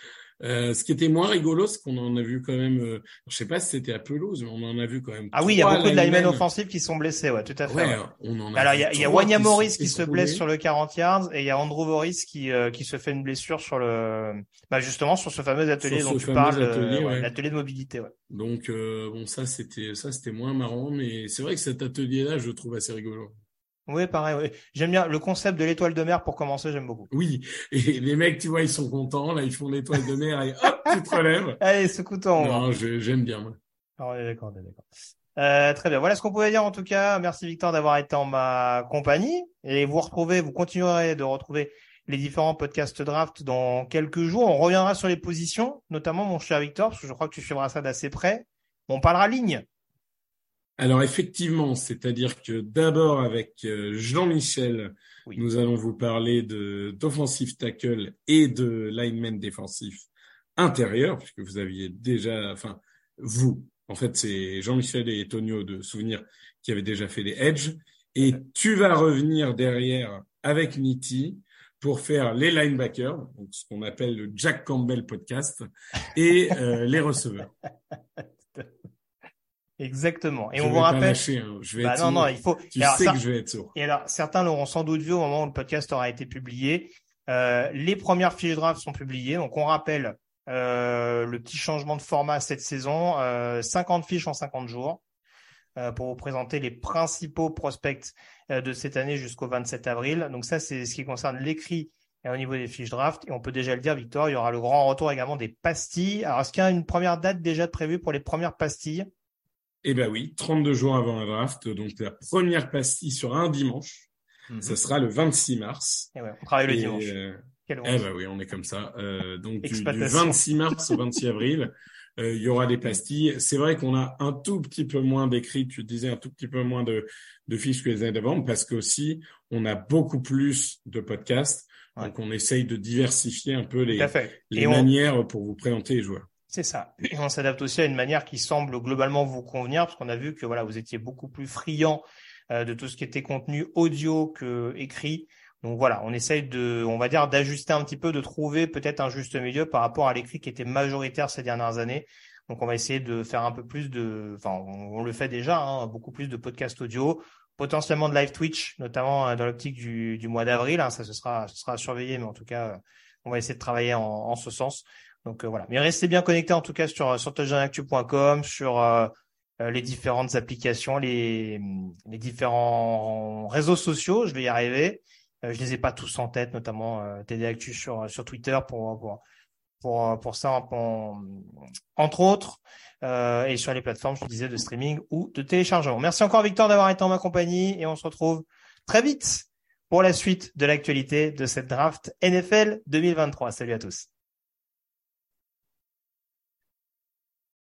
Euh, ce qui était moins rigolo, c'est qu'on en a vu quand même. Euh, je sais pas si c'était à Pelouse, mais on en a vu quand même. Ah oui, il y a beaucoup de linemen offensifs qui sont blessés, ouais, tout à fait. Ouais, On en a Alors il y a, y a Wanya Morris qui se blesse sur le 40 yards et il y a Andrew Morris qui euh, qui se fait une blessure sur le, bah justement sur ce fameux atelier dont tu parles, euh, l'atelier de mobilité. Ouais. Donc bon, ça c'était ça c'était moins marrant, mais c'est vrai que cet atelier-là, je le trouve assez rigolo. Oui, pareil. Oui. J'aime bien le concept de l'étoile de mer pour commencer. J'aime beaucoup. Oui. Et les mecs, tu vois, ils sont contents. Là, ils font l'étoile de mer et hop, tu te relèves. Allez, ce couteau. Non, j'aime bien. Moi. Ah, d'accord, d'accord. Euh, très bien. Voilà ce qu'on pouvait dire en tout cas. Merci Victor d'avoir été en ma compagnie. Et vous retrouvez, vous continuerez de retrouver les différents podcasts draft dans quelques jours. On reviendra sur les positions, notamment mon cher Victor, parce que je crois que tu suivras ça d'assez près. On parlera ligne. Alors effectivement, c'est-à-dire que d'abord avec euh, Jean-Michel, nous allons vous parler de d'offensive tackle et de lineman défensif intérieur, puisque vous aviez déjà, enfin vous, en fait c'est Jean-Michel et Tonio de Souvenir qui avaient déjà fait les edge, et tu vas revenir derrière avec Nitti pour faire les linebackers, donc ce qu'on appelle le Jack Campbell podcast, et euh, les receveurs. Exactement. Et on vous rappelle. Hein. Je vais bah être non, non, il faut. Tu sais que je vais être sourd. Et alors, certains l'auront sans doute vu au moment où le podcast aura été publié. Euh, les premières fiches draft sont publiées. Donc, on rappelle euh, le petit changement de format cette saison. Euh, 50 fiches en 50 jours euh, pour vous présenter les principaux prospects euh, de cette année jusqu'au 27 avril. Donc, ça, c'est ce qui concerne l'écrit au niveau des fiches draft. Et on peut déjà le dire, Victor, il y aura le grand retour également des pastilles. Alors, est-ce qu'il y a une première date déjà prévue pour les premières pastilles? Eh ben oui, 32 jours avant la draft, donc la première pastille sur un dimanche, mm ce sera le 26 mars. Et ouais, on travaille le dimanche. Euh, eh ben oui, on est comme ça. Euh, donc du, 26 mars au 26 avril, euh, il y aura des pastilles. C'est vrai qu'on a un tout petit peu moins d'écrits, tu disais un tout petit peu moins de, de fiches que les années d'avant, parce qu'aussi on a beaucoup plus de podcasts. Donc on essaye de diversifier un peu les, les manières pour vous présenter les joueurs. C'est ça. On s'adapte aussi à une manière qui semble globalement vous convenir, parce qu'on a vu que voilà, vous étiez beaucoup plus friand euh, de tout ce qui était contenu audio que écrit. Donc voilà, on essaye de, on va dire, d'ajuster un petit peu, de trouver peut-être un juste milieu par rapport à l'écrit qui était majoritaire ces dernières années. Donc on va essayer de faire un peu plus de, enfin on, le fait déjà, hein, beaucoup plus de podcasts audio, potentiellement de live Twitch, notamment euh, dans l'optique du, du mois d'avril. Hein, ça ce sera, ce sera surveillé, mais en tout cas, on va essayer de travailler en, en ce sens. Donc euh, voilà. Mais restez bien connectés en tout cas sur sur touchdownactu.com, sur euh, euh, les différentes applications, les, les différents réseaux sociaux. Je vais y arriver. je les ai pas tous en tête, notamment TD Actu sur sur Twitter pour pour pour, pour ça, entre autres, et sur les plateformes, je disais, de streaming ou de téléchargement. Merci encore Victor d'avoir été en ma compagnie et on se retrouve très vite pour la suite de l'actualité de cette draft NFL 2023. Salut à tous.